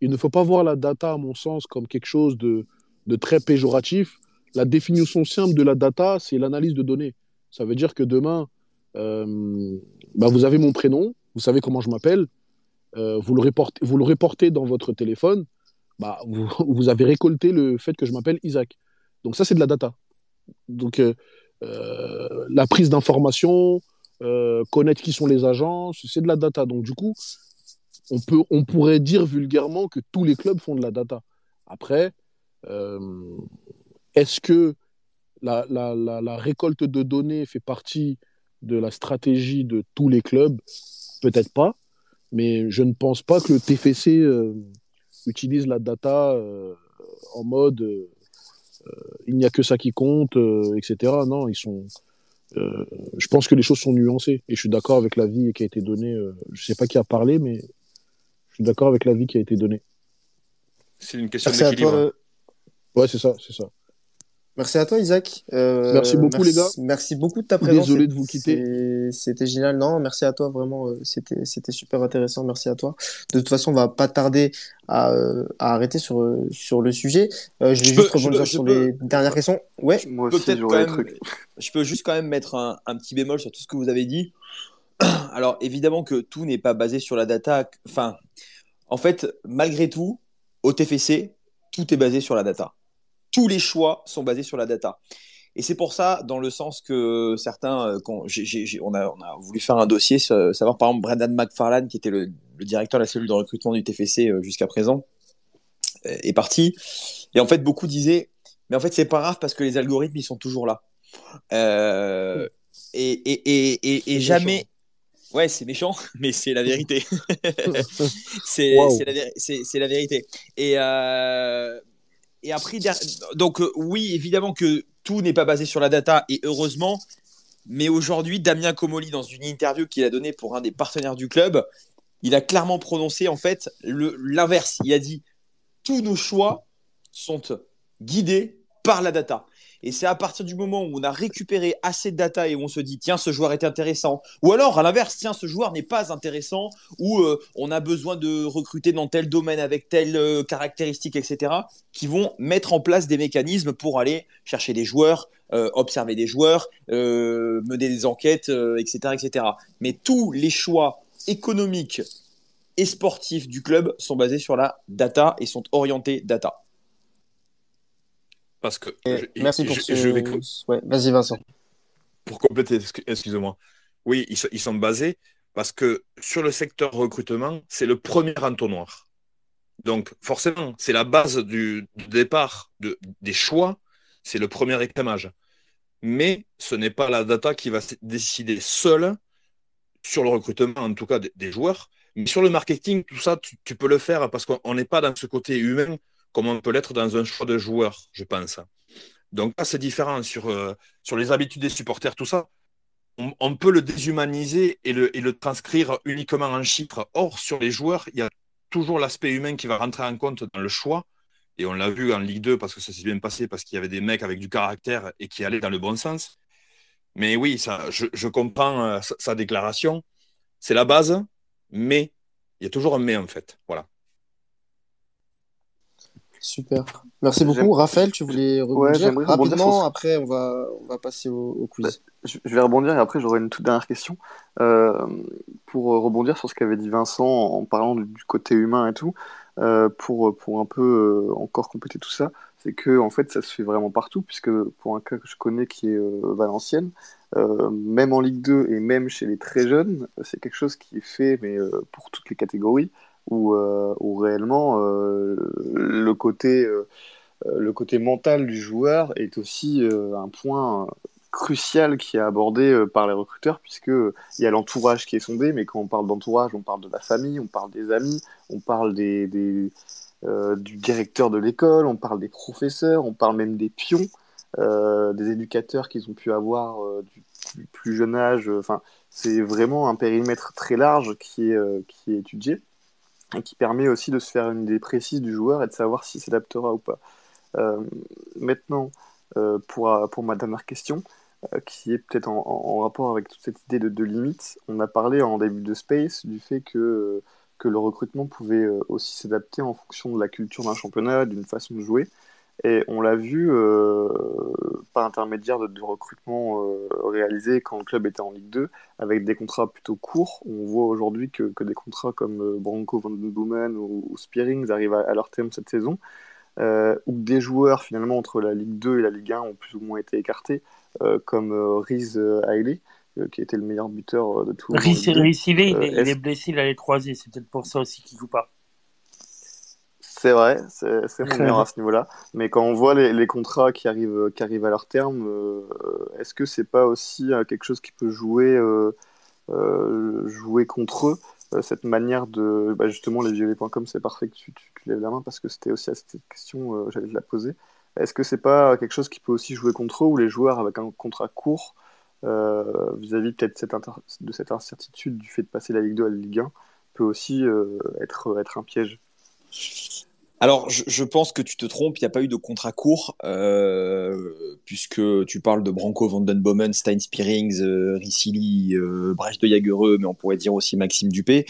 il ne faut pas voir la data, à mon sens, comme quelque chose de, de très péjoratif. La définition simple de la data, c'est l'analyse de données. Ça veut dire que demain, euh, bah, vous avez mon prénom, vous savez comment je m'appelle, euh, vous, le reportez, dans votre téléphone, bah, vous, avez récolté le fait que je m'appelle Isaac. Donc ça, c'est de la data. Donc euh, la prise d'informations, connaître qui sont les agents, c'est de la data. Donc du coup, on, peut, on pourrait dire vulgairement que tous les clubs font de la data. Après, est-ce que la, la, la, la, récolte de données fait partie de la stratégie de tous les clubs Peut-être pas, mais je ne pense pas que le TFC euh, utilise la data euh, en mode euh, il n'y a que ça qui compte, etc. Non, ils sont. je pense que les choses sont nuancées et je suis d'accord avec l'avis qui a été donné. je ne sais pas qui a parlé, mais je suis d'accord avec l'avis qui a été donné. C'est une question d'équilibre. Ouais, c'est ça, c'est ça. Merci à toi, Isaac. Euh, merci beaucoup, les gars. Merci beaucoup de ta présence. Désolé de vous quitter. C'était génial. Non, merci à toi, vraiment. Euh, c'était, c'était super intéressant. Merci à toi. De toute façon, on va pas tarder à, euh, à arrêter sur, sur le sujet. je vais juste rebondir sur les dernières questions. Ouais. Moi aussi, quand même, je peux juste quand même mettre un, un petit bémol sur tout ce que vous avez dit. Alors, évidemment que tout n'est pas basé sur la data. Enfin, en fait, malgré tout, au TFC, tout est basé sur la data tous les choix sont basés sur la data. Et c'est pour ça, dans le sens que certains, euh, on, a, on, a, voulu faire un dossier, savoir par exemple Brendan McFarlane, qui était le, directeur de la cellule de recrutement du TFC euh, jusqu'à présent, euh, est parti. Et en fait, beaucoup disaient, mais en fait, c'est pas grave parce que les algorithmes, ils sont toujours là. et, et, et, et jamais. Ouais, c'est méchant, mais c'est la vérité. c'est la, la, vérité. Et, et après, donc euh, oui, évidemment que tout n'est pas basé sur la data, et heureusement, mais aujourd'hui, Damien Comoli, dans une interview qu'il a donnée pour un des partenaires du club, il a clairement prononcé en fait l'inverse. Il a dit tous nos choix sont guidés par la data. Et c'est à partir du moment où on a récupéré assez de data et où on se dit, tiens, ce joueur est intéressant. Ou alors, à l'inverse, tiens, ce joueur n'est pas intéressant, ou euh, on a besoin de recruter dans tel domaine avec telle euh, caractéristique, etc., qui vont mettre en place des mécanismes pour aller chercher des joueurs, euh, observer des joueurs, mener des enquêtes, etc., etc. Mais tous les choix économiques et sportifs du club sont basés sur la data et sont orientés data. Parce que. merci pour ce... je vais... ouais, Vas-y, Vincent. Pour compléter, excusez-moi. Oui, ils, sont basés parce que sur le secteur recrutement, c'est le premier entonnoir. Donc, forcément, c'est la base du, départ de, des choix, c'est le premier écrémage. Mais ce n'est pas la data qui va décider seule sur le recrutement, en tout cas des, joueurs. Mais sur le marketing, tout ça, tu, tu peux le faire parce qu'on n'est pas dans ce côté humain comme on peut l'être dans un choix de joueur, je pense. Donc là, c'est différent sur, euh, sur les habitudes des supporters, tout ça. On, peut le déshumaniser et le, et le, transcrire uniquement en chiffres. Or, sur les joueurs, il y a toujours l'aspect humain qui va rentrer en compte dans le choix. Et on l'a vu en Ligue 2 parce que ça s'est bien passé, parce qu'il y avait des mecs avec du caractère et qui allaient dans le bon sens. Mais oui, ça, je, comprends euh, sa, sa déclaration. C'est la base, mais il y a toujours un mais en fait. Voilà. Super. Merci beaucoup. Raphaël, tu voulais rebondir rapidement. Après, on va, on va passer au, quiz. Je vais rebondir et après, j'aurai une toute dernière question. Euh, pour rebondir sur ce qu'avait dit Vincent en parlant du côté humain et tout, euh, pour, pour un peu euh, encore compléter tout ça, c'est que en fait, ça se fait vraiment partout, puisque pour un cas que je connais qui est Valenciennes, même en Ligue 2 et même chez les très jeunes, c'est quelque chose qui est fait mais, pour toutes les catégories où, où réellement le côté le côté mental du joueur est aussi un point crucial qui est abordé par les recruteurs, puisque il y a l'entourage qui est sondé, mais quand on parle d'entourage, on parle de la famille, on parle des amis, on parle des, du directeur de l'école, on parle des professeurs, on parle même des pions. Euh, des éducateurs qu'ils ont pu avoir euh, du, plus jeune âge. Enfin, c'est vraiment un périmètre très large qui est, euh, qui est étudié et qui permet aussi de se faire une idée précise du joueur et de savoir s'il s'adaptera ou pas. maintenant, pour, pour ma dernière question, qui est peut-être en, rapport avec toute cette idée de, de limite, on a parlé en début de Space du fait que, que le recrutement pouvait aussi s'adapter en fonction de la culture d'un championnat, d'une façon de jouer. Et on l'a vu euh, par intermédiaire de, recrutement euh, réalisé quand le club était en Ligue 2, avec des contrats plutôt courts. On voit aujourd'hui que, que, des contrats comme euh, Branco Van Den Boomen ou, Spearings arrivent à, leur terme cette saison, euh, ou des joueurs finalement entre la Ligue 2 et la Ligue 1 ont plus ou moins été écartés, comme Riz Hailey, qui était le meilleur buteur de tout. Riz, il, est, il est blessé, il a les croisés, c'est peut-être pour ça aussi qu'il joue pas. C'est vrai, c'est mon à ce niveau-là. Mais quand on voit les, les, contrats qui arrivent, qui arrivent à leur terme, euh, est-ce que c'est pas aussi euh, quelque chose qui peut jouer, euh, euh jouer contre eux Cette manière de. Bah justement, les violets.com, c'est parfait que tu, tu, lèves la main parce que c'était aussi à cette question, j'allais te la poser. Est-ce que c'est pas quelque chose qui peut aussi jouer contre eux ou les joueurs avec un contrat court vis-à-vis peut-être de cette incertitude du fait de passer la Ligue 2 à la Ligue 1 peut aussi être, être un piège? Alors, je, pense que tu te trompes, il n'y a pas eu de contrat court, euh, puisque tu parles de Branco Vandenbomen, Stein Spearings, euh, Ricili, euh, Brecht de Jagereux, mais on pourrait dire aussi Maxime Dupé.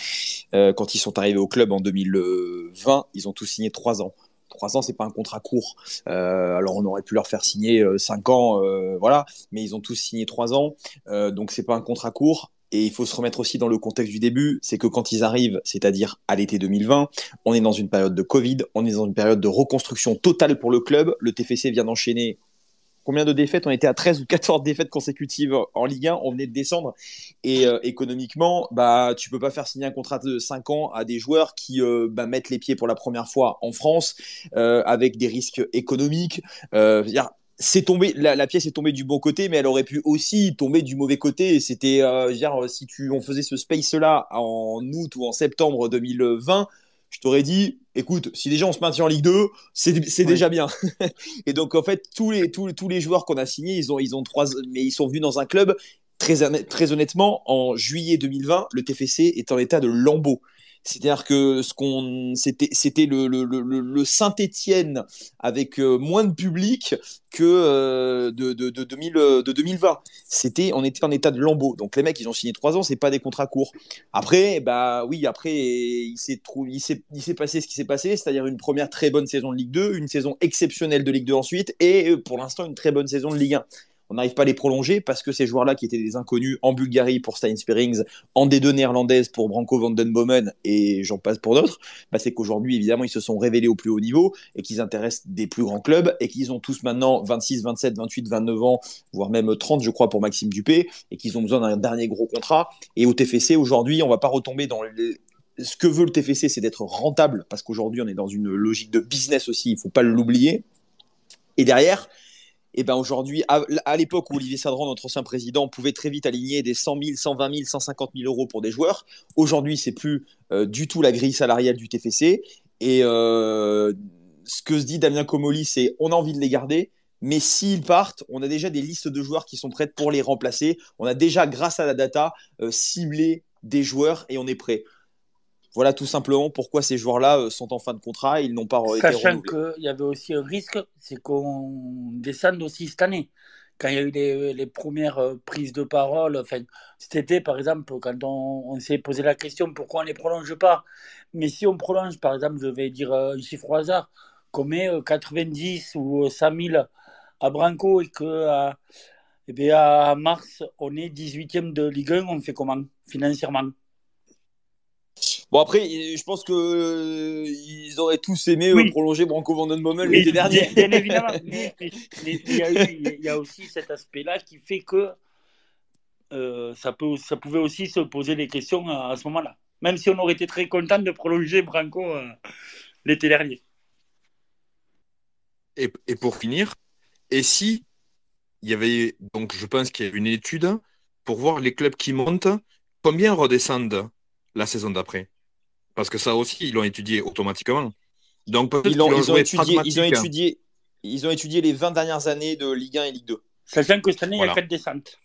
Euh, quand ils sont arrivés au club en 2020, ils ont tous signé trois ans. Trois ans, c'est pas un contrat court. Euh, alors on aurait pu leur faire signer cinq ans, voilà, mais ils ont tous signé trois ans, donc c'est pas un contrat court. Et il faut se remettre aussi dans le contexte du début, c'est que quand ils arrivent, c'est-à-dire à, l'été 2020, on est dans une période de Covid, on est dans une période de reconstruction totale pour le club. Le TFC vient d'enchaîner combien de défaites? On était à 13 ou 14 défaites consécutives en Ligue 1, on venait de descendre. Et euh, économiquement, bah, tu peux pas faire signer un contrat de 5 ans à des joueurs qui euh, bah, mettent les pieds pour la première fois en France, euh, avec des risques économiques. C'est tombé, la, pièce est tombée du bon côté, mais elle aurait pu aussi tomber du mauvais côté. C'était, euh, dire, si tu, on faisait ce space-là en août ou en septembre 2020, je t'aurais dit, écoute, si déjà on se maintient en Ligue 2, c'est déjà bien. et donc en fait, tous les, tous, tous les joueurs qu'on a signés, ils ont, ils ont trois, mais ils sont venus dans un club. Très, très honnêtement, en juillet 2020, le TFC est en état de lambeau. C'est-à-dire que ce qu'on c'était c'était le, le, Saint-Étienne avec euh, moins de public que euh, de, de, de, 2000, de 2020. C'était on était en état de lambeau. Donc les mecs ils ont signé trois ans, c'est pas des contrats courts. Après bah oui, après il s'est il s'est il s'est passé ce qui s'est passé, c'est-à-dire une première très bonne saison de Ligue 2, une saison exceptionnelle de Ligue 2 ensuite et euh, pour l'instant une très bonne saison de Ligue 1 on n'arrive pas à les prolonger parce que ces joueurs-là qui étaient des inconnus en Bulgarie pour Stein Spearings, en D2 néerlandaise pour Branko van den Bomen et j'en passe pour d'autres, bah c'est qu'aujourd'hui évidemment ils se sont révélés au plus haut niveau et qu'ils intéressent des plus grands clubs et qu'ils ont tous maintenant 26, 27, 28, 29 ans, voire même 30 je crois pour Maxime Dupé et qu'ils ont besoin d'un dernier gros contrat. Et au TFC aujourd'hui on va pas retomber dans ce que veut le TFC, c'est d'être rentable, parce qu'aujourd'hui, on est dans une logique de business aussi, il faut pas l'oublier. Et derrière, et ben aujourd'hui, à, l'époque où Olivier Sadran, notre ancien président, pouvait très vite aligner des 100 000, 120 000, 150 000 euros pour des joueurs, aujourd'hui, c'est plus euh, du tout la grille salariale du TFC. Et euh, ce que se dit Damien Comoli, c'est on a envie de les garder, mais s'ils partent, on a déjà des listes de joueurs qui sont prêtes pour les remplacer. On a déjà, grâce à la data, euh, ciblé des joueurs et on est prêt. Voilà tout simplement pourquoi ces joueurs-là euh, sont en fin de contrat. Ils n'ont pas Sachant qu'il y avait aussi un risque, c'est qu'on descende aussi cette année. Quand il y a eu les, premières euh, prises de parole, enfin, cet été par exemple, quand on, s'est posé la question pourquoi on ne les prolonge pas. Mais si on prolonge, par exemple, je vais dire euh, un chiffre au hasard, qu'on met 90 ou 100 000 à Branco et que eh bien, à mars, on est 18e de Ligue 1, on fait comment financièrement? Bon après, je pense que euh, ils auraient tous aimé euh, prolonger Branco Vandenbommel l'été dernier. Bien, évidemment, mais, il, y a aussi cet aspect-là qui fait que euh, ça, peut, ça pouvait aussi se poser des questions à, ce moment-là. Même si on aurait été très content de prolonger Branco euh, l'été dernier. Et, et, pour finir, et si il y avait, donc je pense qu'il y a une étude pour voir les clubs qui montent, combien redescendent la saison d'après? Parce que ça aussi, ils l'ont étudié automatiquement. Donc ils, ils, ont, ils, ont étudié, ils, ont étudié, ils ont étudié les 20 dernières années de Ligue 1 et Ligue 2. Sachant que cette année, voilà. il y a 4 descentes.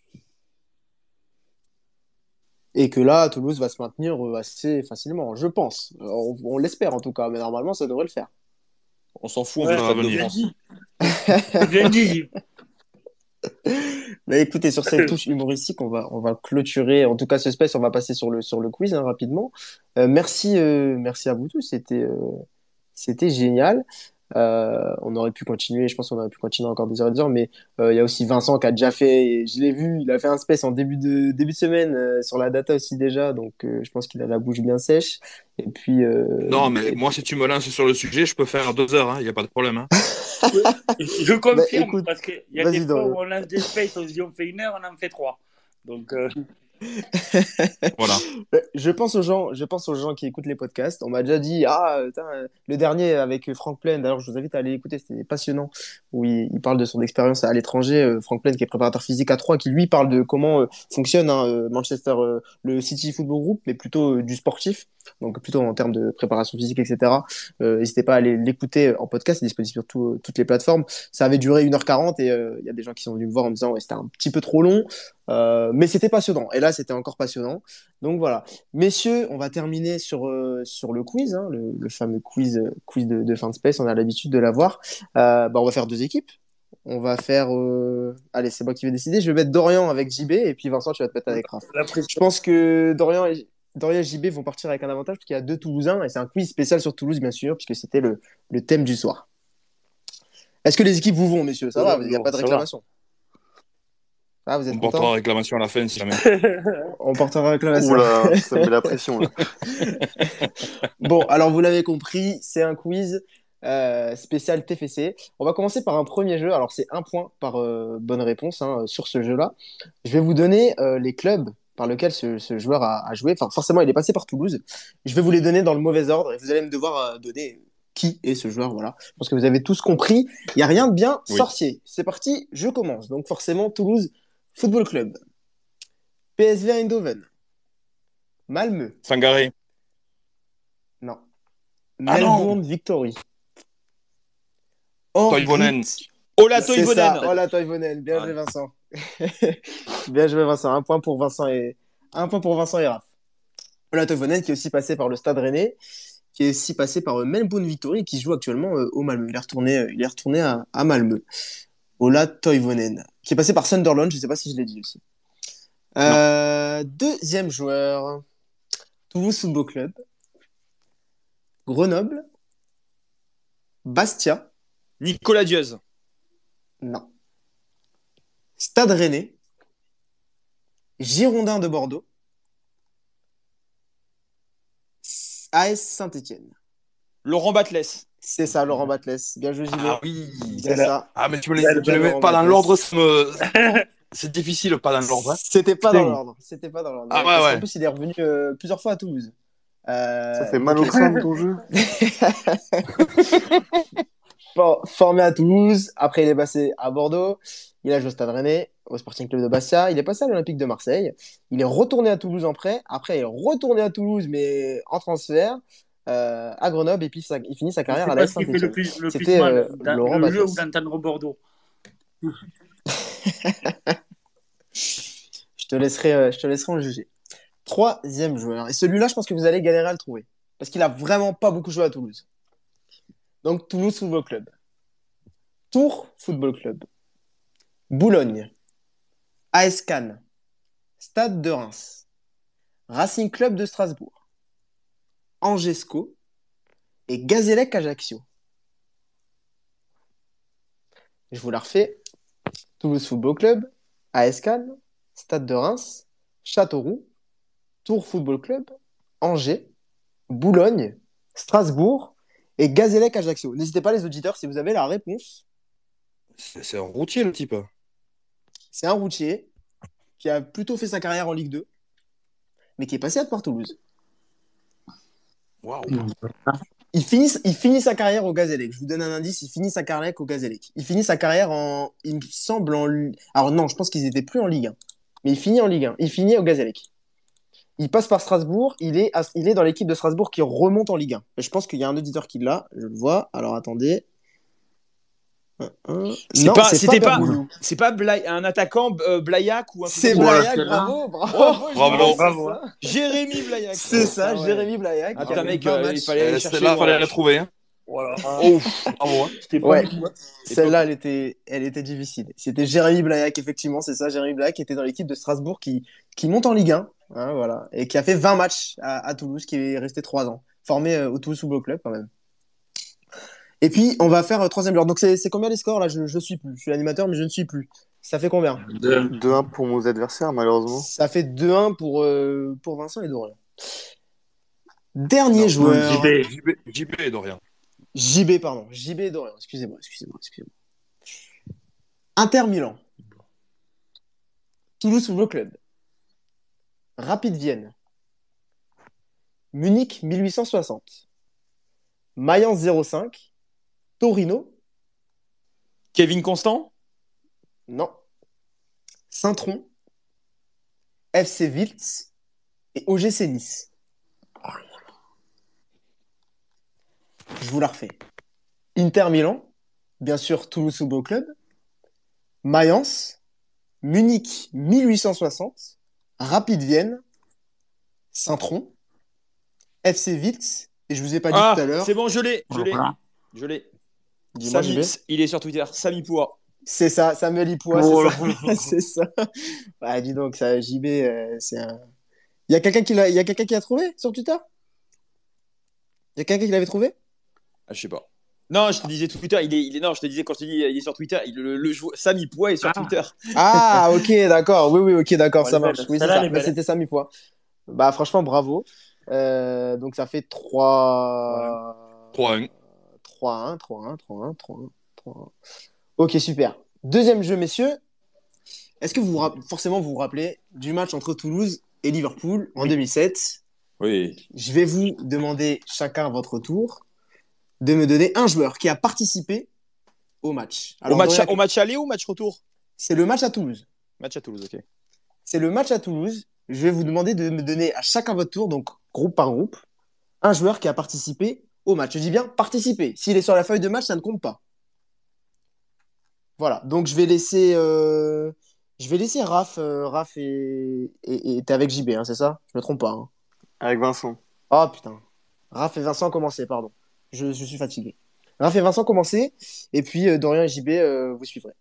Et que là, Toulouse va se maintenir euh, assez facilement, je pense. On, on l'espère en tout cas, mais normalement, ça devrait le faire. On s'en fout, on ouais, veut de France. Bien dit. Écoutez, sur cette touche humoristique, on va, on va clôturer, en tout cas ce space, on va passer sur le, sur le quiz hein, rapidement. Euh, merci, euh, merci à vous tous, c'était euh, c'était génial. Euh, on aurait pu continuer, je pense qu'on aurait pu continuer encore des heures et des heures, mais il y a aussi Vincent qui a déjà fait, je l'ai vu, il a fait un space en début de, début de semaine sur la data aussi déjà, donc je pense qu'il a la bouche bien sèche. Et puis. non, mais moi, si tu me lances sur le sujet, je peux faire deux heures, il hein, n'y a pas de problème. Hein. je confirme, bah, écoute, parce qu'il y a des fois où on lance des spaces, on se dit on fait une heure, on en fait trois. Donc. Euh... voilà. Je pense aux gens, je pense aux gens qui écoutent les podcasts. On m'a déjà dit ah le dernier avec Franck Plaine. D'ailleurs, je vous invite à aller écouter, c'était passionnant. Où il, parle de son expérience à l'étranger. Euh, Franck Plaine, qui est préparateur physique à 3, qui lui parle de comment euh, fonctionne hein, euh, Manchester, euh, le City Football Group, mais plutôt euh, du sportif. Donc plutôt en termes de préparation physique, etc. N'hésitez pas à aller l'écouter en podcast. Il est disponible sur tout, toutes les plateformes. Ça avait duré 1h40 et il y a des gens qui sont venus me voir en me disant c'était un petit peu trop long. Euh, mais c'était passionnant. Et là, c'était encore passionnant. Donc voilà. Messieurs, on va terminer sur, euh, sur le quiz, hein, le, le, fameux quiz, quiz de, de fin de space. On a l'habitude de l'avoir. Euh, bah, on va faire deux équipes. On va faire. Euh, allez, c'est moi qui vais décider. Je vais mettre Dorian avec JB et puis Vincent, tu vas te mettre avec Raph. Je pense que Dorian et, Dorian et JB vont partir avec un avantage parce qu'il y a deux Toulousains et c'est un quiz spécial sur Toulouse, bien sûr, puisque c'était le, le thème du soir. Est-ce que les équipes vous vont, messieurs? Ça va, il n'y a pas de réclamation. Ah, vous êtes on portera réclamation à la fin si jamais. on portera réclamation. Oula, ça met la pression là. bon, alors vous l'avez compris, c'est un quiz euh, spécial TFC. On va commencer par un premier jeu. Alors c'est un point par euh, bonne réponse hein, sur ce jeu-là. Je vais vous donner euh, les clubs par lesquels ce, ce joueur a, a, joué. Enfin, forcément, il est passé par Toulouse. Je vais vous les donner dans le mauvais ordre et vous allez me devoir donner qui est ce joueur. Voilà. Je pense que vous avez tous compris. Il n'y a rien de bien oui. sorcier. C'est parti, je commence. Donc forcément, Toulouse Football Club. PSV Eindhoven. Malmö. Sangaré. Non. Ah Melbourne non. Victory. Toivonen. Ola Toivonen. Ola Toivonen. Bien joué Vincent. Bien joué Vincent. Un point pour Vincent et un point pour Vincent et Raph. Ola Toivonen qui est aussi passé par le Stade Rennais, qui est aussi passé par Melbourne Victory qui joue actuellement au Malmö. Il est retourné, il est retourné à, à Malmö. Ola Toivonen, qui est passé par Sunderland, je ne sais pas si je l'ai dit aussi. Euh, deuxième joueur, Toulouse Football Club, Grenoble, Bastia. Nicolas Dieuze. Non. Stade Rennais, Girondin de Bordeaux, AS Saint-Etienne. Laurent Batles. C'est ça, Laurent Batles. Bien joué, JB. Ah oui, c'est ça. Ah, mais tu me les, tu les mets pas dans l'ordre, me... c'est difficile, pas dans l'ordre. Hein. C'était pas dans l'ordre. C'était pas dans l'ordre. Ah, ouais, ouais. En plus, il est revenu euh, plusieurs fois à Toulouse. Euh... Ça fait mal au crâne, ton jeu. Formé à Toulouse, après il est passé à Bordeaux, il a joué au Stade Rennais, au Sporting Club de Bastia, il est passé à l'Olympique de Marseille, il est retourné à Toulouse en prêt, après il est retourné à Toulouse mais en transfert, euh, à Grenoble et puis ça, il finit sa carrière à la saint le plus, le C'était euh, Laurent le jeu ou d'entendre Bordeaux? je te laisserai, euh, je te laisserai en juger. Troisième joueur. Et celui-là, je pense que vous allez galérer à le trouver. Parce qu'il a vraiment pas beaucoup joué à Toulouse. Donc Toulouse Football Club, Tours Football Club, Boulogne, AS Cannes, Stade de Reims, Racing Club de Strasbourg. Angesco et Gazélec Ajaccio. Je vous la refais. Toulouse Football Club, AS Cannes, Stade de Reims, Châteauroux, Tours Football Club, Angers, Boulogne, Strasbourg et Gazélec Ajaccio. N'hésitez pas les auditeurs si vous avez la réponse. C'est un routier le type. C'est un routier qui a plutôt fait sa carrière en Ligue 2, mais qui est passé à Port Toulouse. Waouh. Il finit, il finit sa carrière au Gazélec. Je vous donne un indice, il finit sa carrière au Gazélec. Il finit sa carrière en, il me semble en, alors non, je pense qu'ils étaient plus en Ligue 1. Mais il finit en Ligue 1. Il finit au Gazélec. Il passe par Strasbourg. Il est, à- il est dans l'équipe de Strasbourg qui remonte en Ligue 1. Et je pense qu'il y a un auditeur qui l'a. Je le vois. Alors attendez. Un, un. C'est pas- c'était pas-. C'est pas un attaquant euh, Blaillac ou un C'est là. bravo, bravo, Oh, bravo, c'est bravo. ça. Jérémy Blaillac. C'est ça, ouais. Jérémy Blaillac. Ah qui putain, a fait mec, 20 euh, il fallait aller Euh, chercher. Celle-là, loin. fallait la trouver. Hein. Voilà. Ouf, bravo. hein. Ouais. hein. Celle-là, elle était, elle était difficile. C'était Jérémy Blaillac, effectivement, c'est ça. Jérémy Blaillac qui était dans l'équipe de Strasbourg qui, qui monte en Ligue 1, hein, voilà, et qui a fait 20 matchs à, à Toulouse, qui est resté 3 ans, formé euh, au Toulouse Football Club quand même. Et puis, on va faire euh, troisième heure. Donc, c'est c'est combien les scores là? Je, je suis plus. Je suis l'animateur, mais je ne suis plus. Ça fait combien? 2-1 pour nos adversaires, malheureusement. Ça fait 2-1 pour, euh, pour Vincent et Dorian. Dernier joueur. JB. JB, JB, Dorian. JB, pardon. JB et Dorian. Excusez-moi, excusez-moi, excusez-moi. Inter Milan. Toulouse Football Club. Rapide Vienne. Munich 1860. Mayence 05. Torino. Kevin Constant Non. Saint-Tron. FC Wiltz. Et OGC Nice. Je vous la refais. Inter Milan. Bien sûr, Toulouse Football Club. Mayence. Munich 1860. Rapide Vienne. Saint-Tron. FC Wiltz. Et je vous ai pas dit Ah, tout à l'heure. c'est bon, je l'ai, je l'ai, je l'ai. Samy- il est sur Twitter, Samy Poua. C'est ça, Samuel Ipoua, Oh c'est ça. c'est ça. Ouais, dis donc, ça, JB, euh, c'est un. Il y a quelqu'un qui l'a, il y a quelqu'un qui l'a trouvé sur Twitter? Il y a quelqu'un qui l'avait trouvé? Ah, je sais pas. Non, je te disais Twitter, il est, il est, non, je te disais quand je te dis il est sur Twitter, il, le, le Samy Poua est sur Ah. Twitter. Ah, ok, d'accord. Oui, oui, ok, d'accord, Ouais, ça marche. Oui, est Bah. C'était Samy Poix. Bah, franchement, bravo. Euh, donc, ça fait 3... 3-1. 3-1, 3-1, 3-1, 3-1, 3-1. Ok, super. Deuxième jeu, messieurs. Est-ce que vous, vous rapp- forcément, vous vous rappelez du match entre Toulouse et Liverpool en 2007 Oui. Je vais vous demander chacun à votre tour de me donner un joueur qui a participé au match. Au Alors, match, Dorian, au match aller ou au match retour? C'est le match à Toulouse. Match à Toulouse, ok. C'est le match à Toulouse. Je vais vous demander de me donner à chacun votre tour, donc groupe par groupe, un joueur qui a participé au match. Je dis bien participer. S'il est sur la feuille de match, ça ne compte pas. Voilà. Donc je vais laisser, euh, je vais laisser Raph. euh, Raph et t'es avec JB, hein, c'est ça? Je me trompe pas. hein. Avec Vincent. Oh putain. Raph et Vincent commencez, pardon. Je, je suis fatigué. Raph et Vincent commencez, et puis euh, Dorian et JB euh, vous suivrez.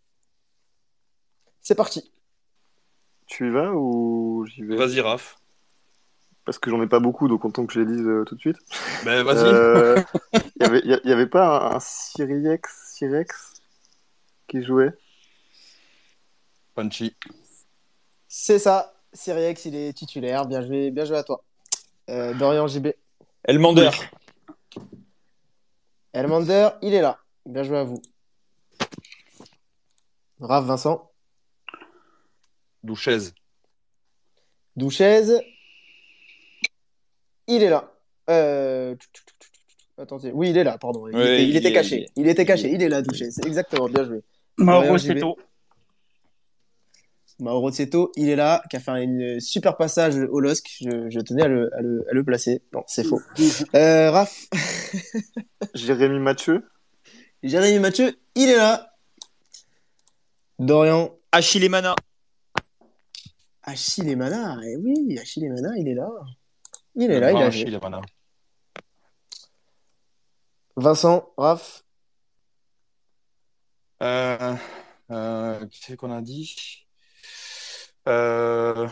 C'est parti. Tu y vas ou j'y vais Vas-y, Raph. Parce que j'en ai pas beaucoup, donc autant que je les dise euh, tout de suite. Ben, vas-y. Euh, Il y avait, il y avait pas un, un Syrex qui jouait? Punchy. C'est ça. Siriex, il est titulaire. Bien joué, bien joué à toi. Euh, Dorian JB. Elmander. Elmander, il est là. Bien joué à vous. Raph Vincent. Douchez. Douchez. Il est là. Euh... Attendez. Oui, il est là, pardon. Il, Oui, était, il il était est- caché. il est- Il était caché. Il est là, Douchez. C'est exactement. Bien joué. Mauro. Seto. Mauro Zeto, il est là, qui a fait une super passage au LOSC. Je, je tenais à le, à le, à le placer. Non, c'est faux. Euh, Raph. Jérémy Mathieu Jérémy Mathieu, il est là. Dorian. Achille Mana. Achille Mana, eh oui, Achille Mana, il est là. Il est là, il joué. voilà. Vincent, Raph, Euh, euh, qui c'est qu'on a dit? Euh,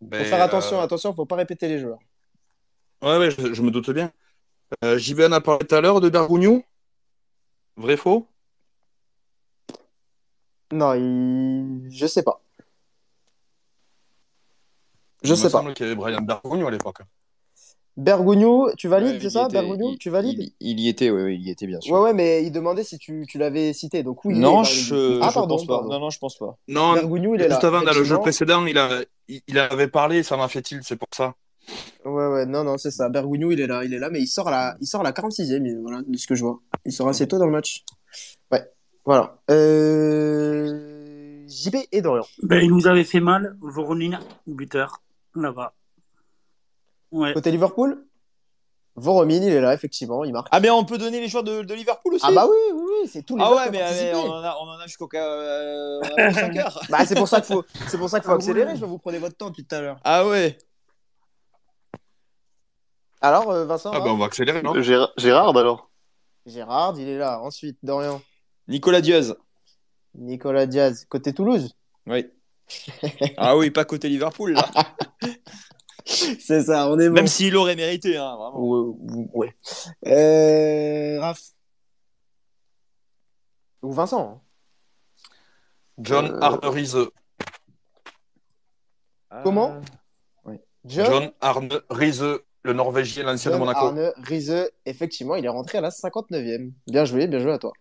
ben, faut faire attention, euh, attention, faut pas répéter les joueurs. Ouais, ouais, je, je me doute bien. Euh, JB en a parlé tout à l'heure de Bergogneau. Vrai, faux? Non, il... je sais pas. Je Il sais me pas. semble qu'il y avait Brian Bergogneau à l'époque. Bergogneau, tu valides, Ouais, c'est ça était- il- tu valides? il, il y était, oui, il y était bien sûr. Ouais, ouais, mais il demandait si tu, tu l'avais cité. Donc oui, non, je. Ah, je pardon, pense pas. pardon. Non, non, je pense pas. Non, Bergogneau, il est là. juste avant, dans le jeu précédent, il, a, il, il avait parlé, ça m'a fait tilt, c'est pour ça. Ouais, ouais, non, non, c'est ça. Bergwijn, il est là, il est là, mais il sort à la, il sort à la 46e, il- voilà, de ce que je vois. Il sort assez tôt dans le match. Ouais, voilà. Euh... JB et Dorian. Ben, il nous avait fait mal, Voronin, buteur, là-bas. Ouais. Côté Liverpool, Voromin, il est là, effectivement, il marque. Ah, mais on peut donner les joueurs de, de Liverpool aussi Ah bah oui, oui, oui, c'est tous les Ah joueurs ouais, mais, on en a, on en a jusqu'au euh, on a pour 5 heures. Bah, c'est pour ça qu'il faut, c'est pour ça qu'il faut Ah accélérer. ouais. Je vais vous prenez votre temps depuis tout à l'heure. Ah ouais. Alors, euh, Vincent, Ah ben on va accélérer, non? Gérard, Gérard, alors Gérard, il est là. Ensuite, Dorian, Nicolas Diaz. Nicolas Diaz, côté Toulouse? Oui. Ah oui, pas côté Liverpool, là. C'est ça, on est bon. Même s'il aurait mérité, hein, vraiment. Ouais. ouais. Euh, Raph. Ou Vincent. hein. John Euh, Arne Riise. Comment? John, John Arne Riise, le Norvégien, l'ancien de John Monaco. Arne Riese, effectivement, il est rentré à la 59e. Bien joué, bien joué à toi.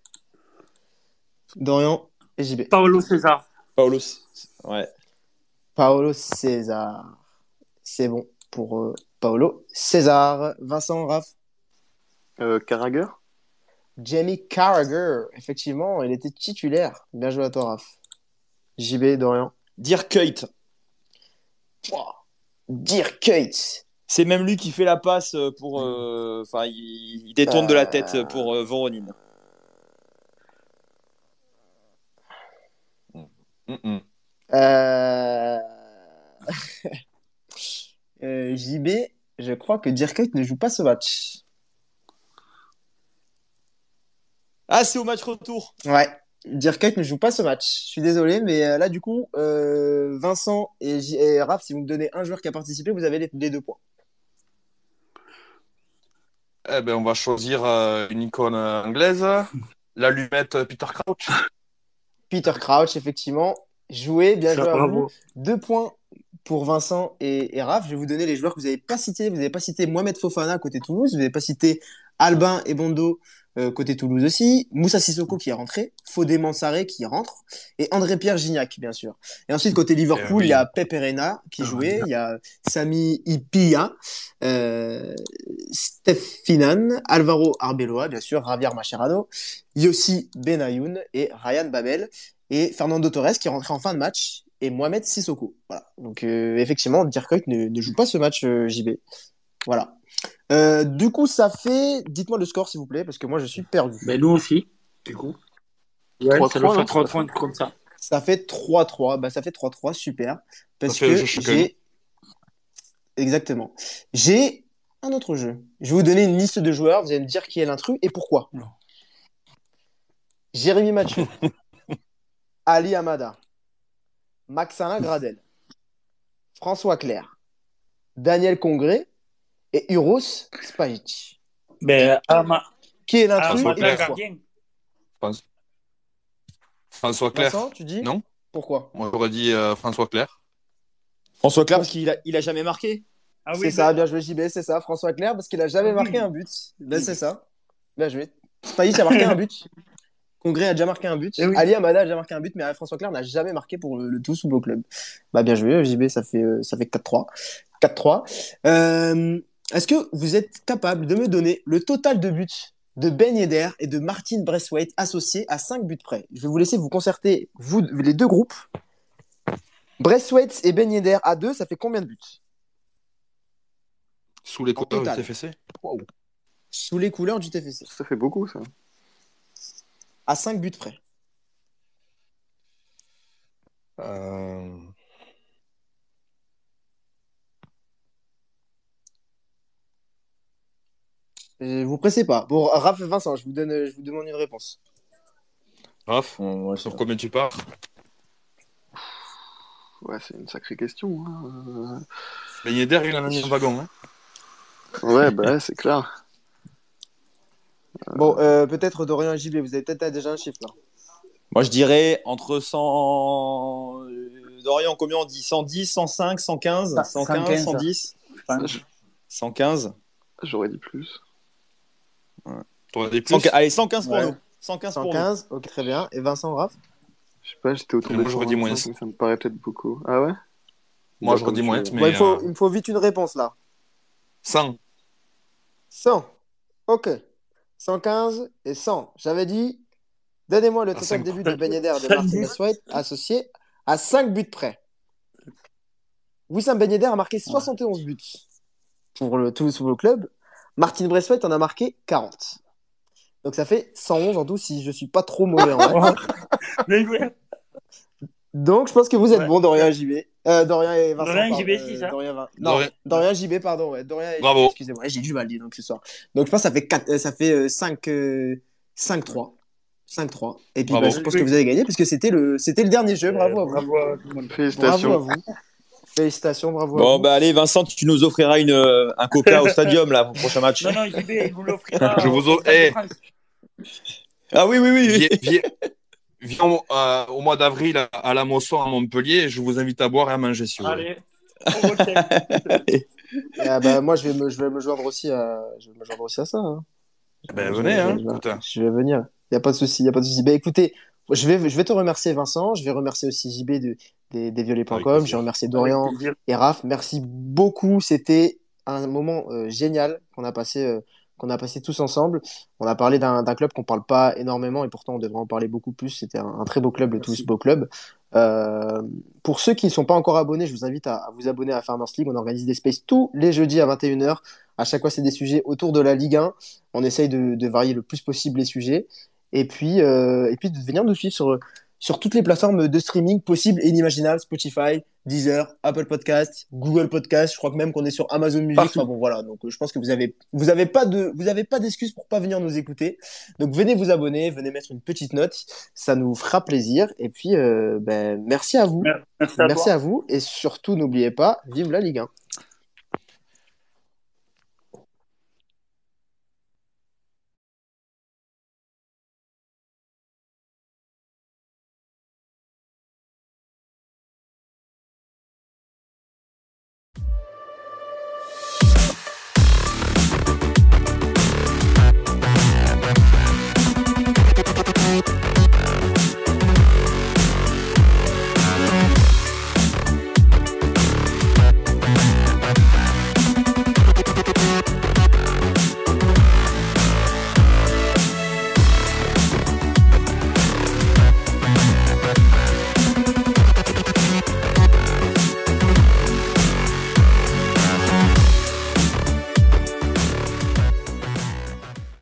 Dorian et JB. Paolo César. Paulos. Ouais. Paolo César. C'est bon pour euh, Paolo César. Vincent, Raph? euh, Carragher? Jamie Carragher. Effectivement, il était titulaire. Bien joué à toi, Raph. JB, Dorian? Dirk Kuyt. Dirk Kuyt. C'est même lui qui fait la passe pour. euh, Enfin, il, il détourne de la tête pour euh, Mm, mm. Euh... euh, JB, je crois que Dirk ne joue pas ce match. Ah, c'est au match retour. Ouais, Dirk ne joue pas ce match. Je suis désolé, mais euh, là, du coup, euh, Vincent et, J- et Raph, si vous me donnez un joueur qui a participé, vous avez les, les deux points. Eh ben on va choisir euh, une icône anglaise. L'allumette Peter Crouch. Peter Crouch, effectivement, joué, bien joué à vous. Deux points pour Vincent et, et Raph. Je vais vous donner les joueurs que vous n'avez pas cités. Vous n'avez pas cité Mohamed Fofana côté Toulouse. Vous n'avez pas cité Albin et Bondo euh, côté Toulouse aussi. Moussa Sissoko qui est rentré. Fodé Mansaré qui rentre. Et André-Pierre Gignac, bien sûr. Et ensuite, côté Liverpool, il y a Pepe Reina qui Ah, jouait. Il y a Sami Ipia. Euh, Steph Finan. Alvaro Arbeloa, bien sûr. Javier Mascherano. Yossi Benayoun et Ryan Babel et Fernando Torres qui est rentré en fin de match et Mohamed Sissoko. Voilà. Donc euh, effectivement, Dirk ne, ne joue pas ce match JB. Voilà. Euh, du coup, ça fait. Dites-moi le score s'il vous plaît parce que moi je suis perdu. Ben, nous aussi, du coup. Ouais, 3-3, ça doit non, faire 3 c'est points comme ça. Ça fait 3-3. Bah ça fait 3-3, super. Parce que j'ai. Exactement. J'ai un autre jeu. Je vais vous donner une liste de joueurs. Vous allez me dire qui est l'intrus et pourquoi. Non. Jérémy Mathieu. Ali Amada. Maxana Gradel. François Clair. Daniel Congré et Uros Spajic. Ben, Ama, Qui est l'intrus François et Clair. pourquoi gardien. François Clair. Vincent, tu dis Non Pourquoi? Moi j'aurais dit euh, François Clair. François Clair, parce qu'il a, il a jamais marqué. Ah C'est ça, bien joué JB, c'est ça. François Clair, parce qu'il a jamais Oui. marqué un but. Ben, c'est ça. Bien joué. Spajic a marqué un but. Congré a déjà marqué un but. Eh oui. Ali Amada a déjà marqué un but, mais François Clair n'a jamais marqué pour le, le tout sous beau club. Bah, bien joué, JB, ça fait, euh, ça fait 4-3. 4-3. Euh, Est-ce que vous êtes capable de me donner le total de buts de Ben Yedder et de Martin Braithwaite associés à 5 buts près? Je vais vous laisser vous concerter, vous, les deux groupes. Braithwaite et Ben Yedder à 2, ça fait combien de buts? Sous les couleurs du. TFC. Sous les couleurs du TFC. Ça fait beaucoup, ça. À 5 buts près. Euh, Et vous pressez pas. Bon, Raph et Vincent, je vous, donne, je vous demande une réponse. Raph, Ouais, sur combien tu pars? Ouais, c'est une sacrée question. hein. Ben Yedder, il en a mis un wagon. Hein. Euh, Ouais, bah c'est clair. Bon, euh, peut-être Dorian et JB, vous avez peut-être déjà un chiffre là. Moi, je dirais entre 100. euh, Dorian, combien on dit? 110, 105, 115 115, 115. 110 Enfin, 115 J'aurais dit plus. T'aurais des plus 115 Allez, 115 pour Ouais. nous. 115 pour nous. 115, ok, très bien. Et Vincent, Raph Je sais pas, j'étais autour Moi, de j'aurais dit 125, moins. mais ça me paraît peut-être beaucoup. Ah ouais? Moi, j'aurais dit comme moins, mais. Bon, il, faut, euh, il me faut vite une réponse là. 100. 100. Ok. 115 et 100. J'avais dit, donnez-moi le total cinq. début de Ben Yedder et de Martin Braithwaite associé à 5 buts près. Wissam Ben Yedder a marqué 71 buts pour le, tout le club. Martin Braithwaite en a marqué 40. Donc ça fait 111 en tout si je suis pas trop mauvais en joué. Donc je pense que vous êtes Ouais. bon, Dorian et JB. Euh, Dorian et Vincent. Dorian. JB, Euh, c'est ça Dorian, Vin- Non, Dorian- Dorian JB, pardon. Ouais. Dorian et Bravo. JB, excusez-moi. J'ai du mal dis donc ce soir. Donc je pense que ça fait, 4, euh, ça fait euh, 5, euh, 5-3. 5-3. Et puis Bravo. bah, je pense que vous avez gagné parce que c'était le, c'était le dernier jeu. Bravo à vous. Bravo à tout le monde. Bravo à Félicitations. vous. Félicitations, bravo Bon, bah allez, Vincent, tu nous offriras une, euh, un coca au stadium là, pour le prochain match. Non, non, JB, il vous l'offrira. Je vous offre- eh. Ah oui, oui, oui. oui. Viens, viens- viens au, euh, au mois d'avril à, à la Mosson à Montpellier et je vous invite à boire et à manger si vous voulez. Allez. ah, bah, moi, je vais, me, je vais me joindre aussi à, je vais me joindre aussi à ça. hein. Ben, venez, je- hein, je- vais venir. Il n'y a pas de souci. Il a pas de souci. Ben, écoutez, je vais, je vais te remercier, Vincent. Je vais remercier aussi JB de, des, des violets.com. Je vais remercier Dorian et Raph. Merci beaucoup. C'était un moment euh, génial qu'on a passé, euh, qu'on a passé tous ensemble. On a parlé d'un club qu'on parle pas énormément et pourtant on devrait en parler beaucoup plus. C'était un, un très beau club, le. Tous Beau Club. Euh, pour ceux qui ne sont pas encore abonnés, je vous invite à, à vous abonner à Farmers League. On organise des spaces tous les jeudis à 21h. À chaque fois, c'est des sujets autour de la Ligue 1. On essaye de, de varier le plus possible les sujets. Et puis, euh, et puis de venir nous suivre sur, sur toutes les plateformes de streaming possibles et inimaginables Spotify, Deezer, Apple Podcast, Google Podcast. Je crois que même qu'on est sur Amazon Music. Enfin bon, voilà. Donc, euh, je pense que vous avez, vous avez pas de, vous avez pas d'excuses pour pas venir nous écouter. Donc, venez vous abonner, venez mettre une petite note. Ça nous fera plaisir. Et puis, euh, ben, merci à vous. Merci à Merci à vous. Et surtout, n'oubliez pas, vive la Ligue 1.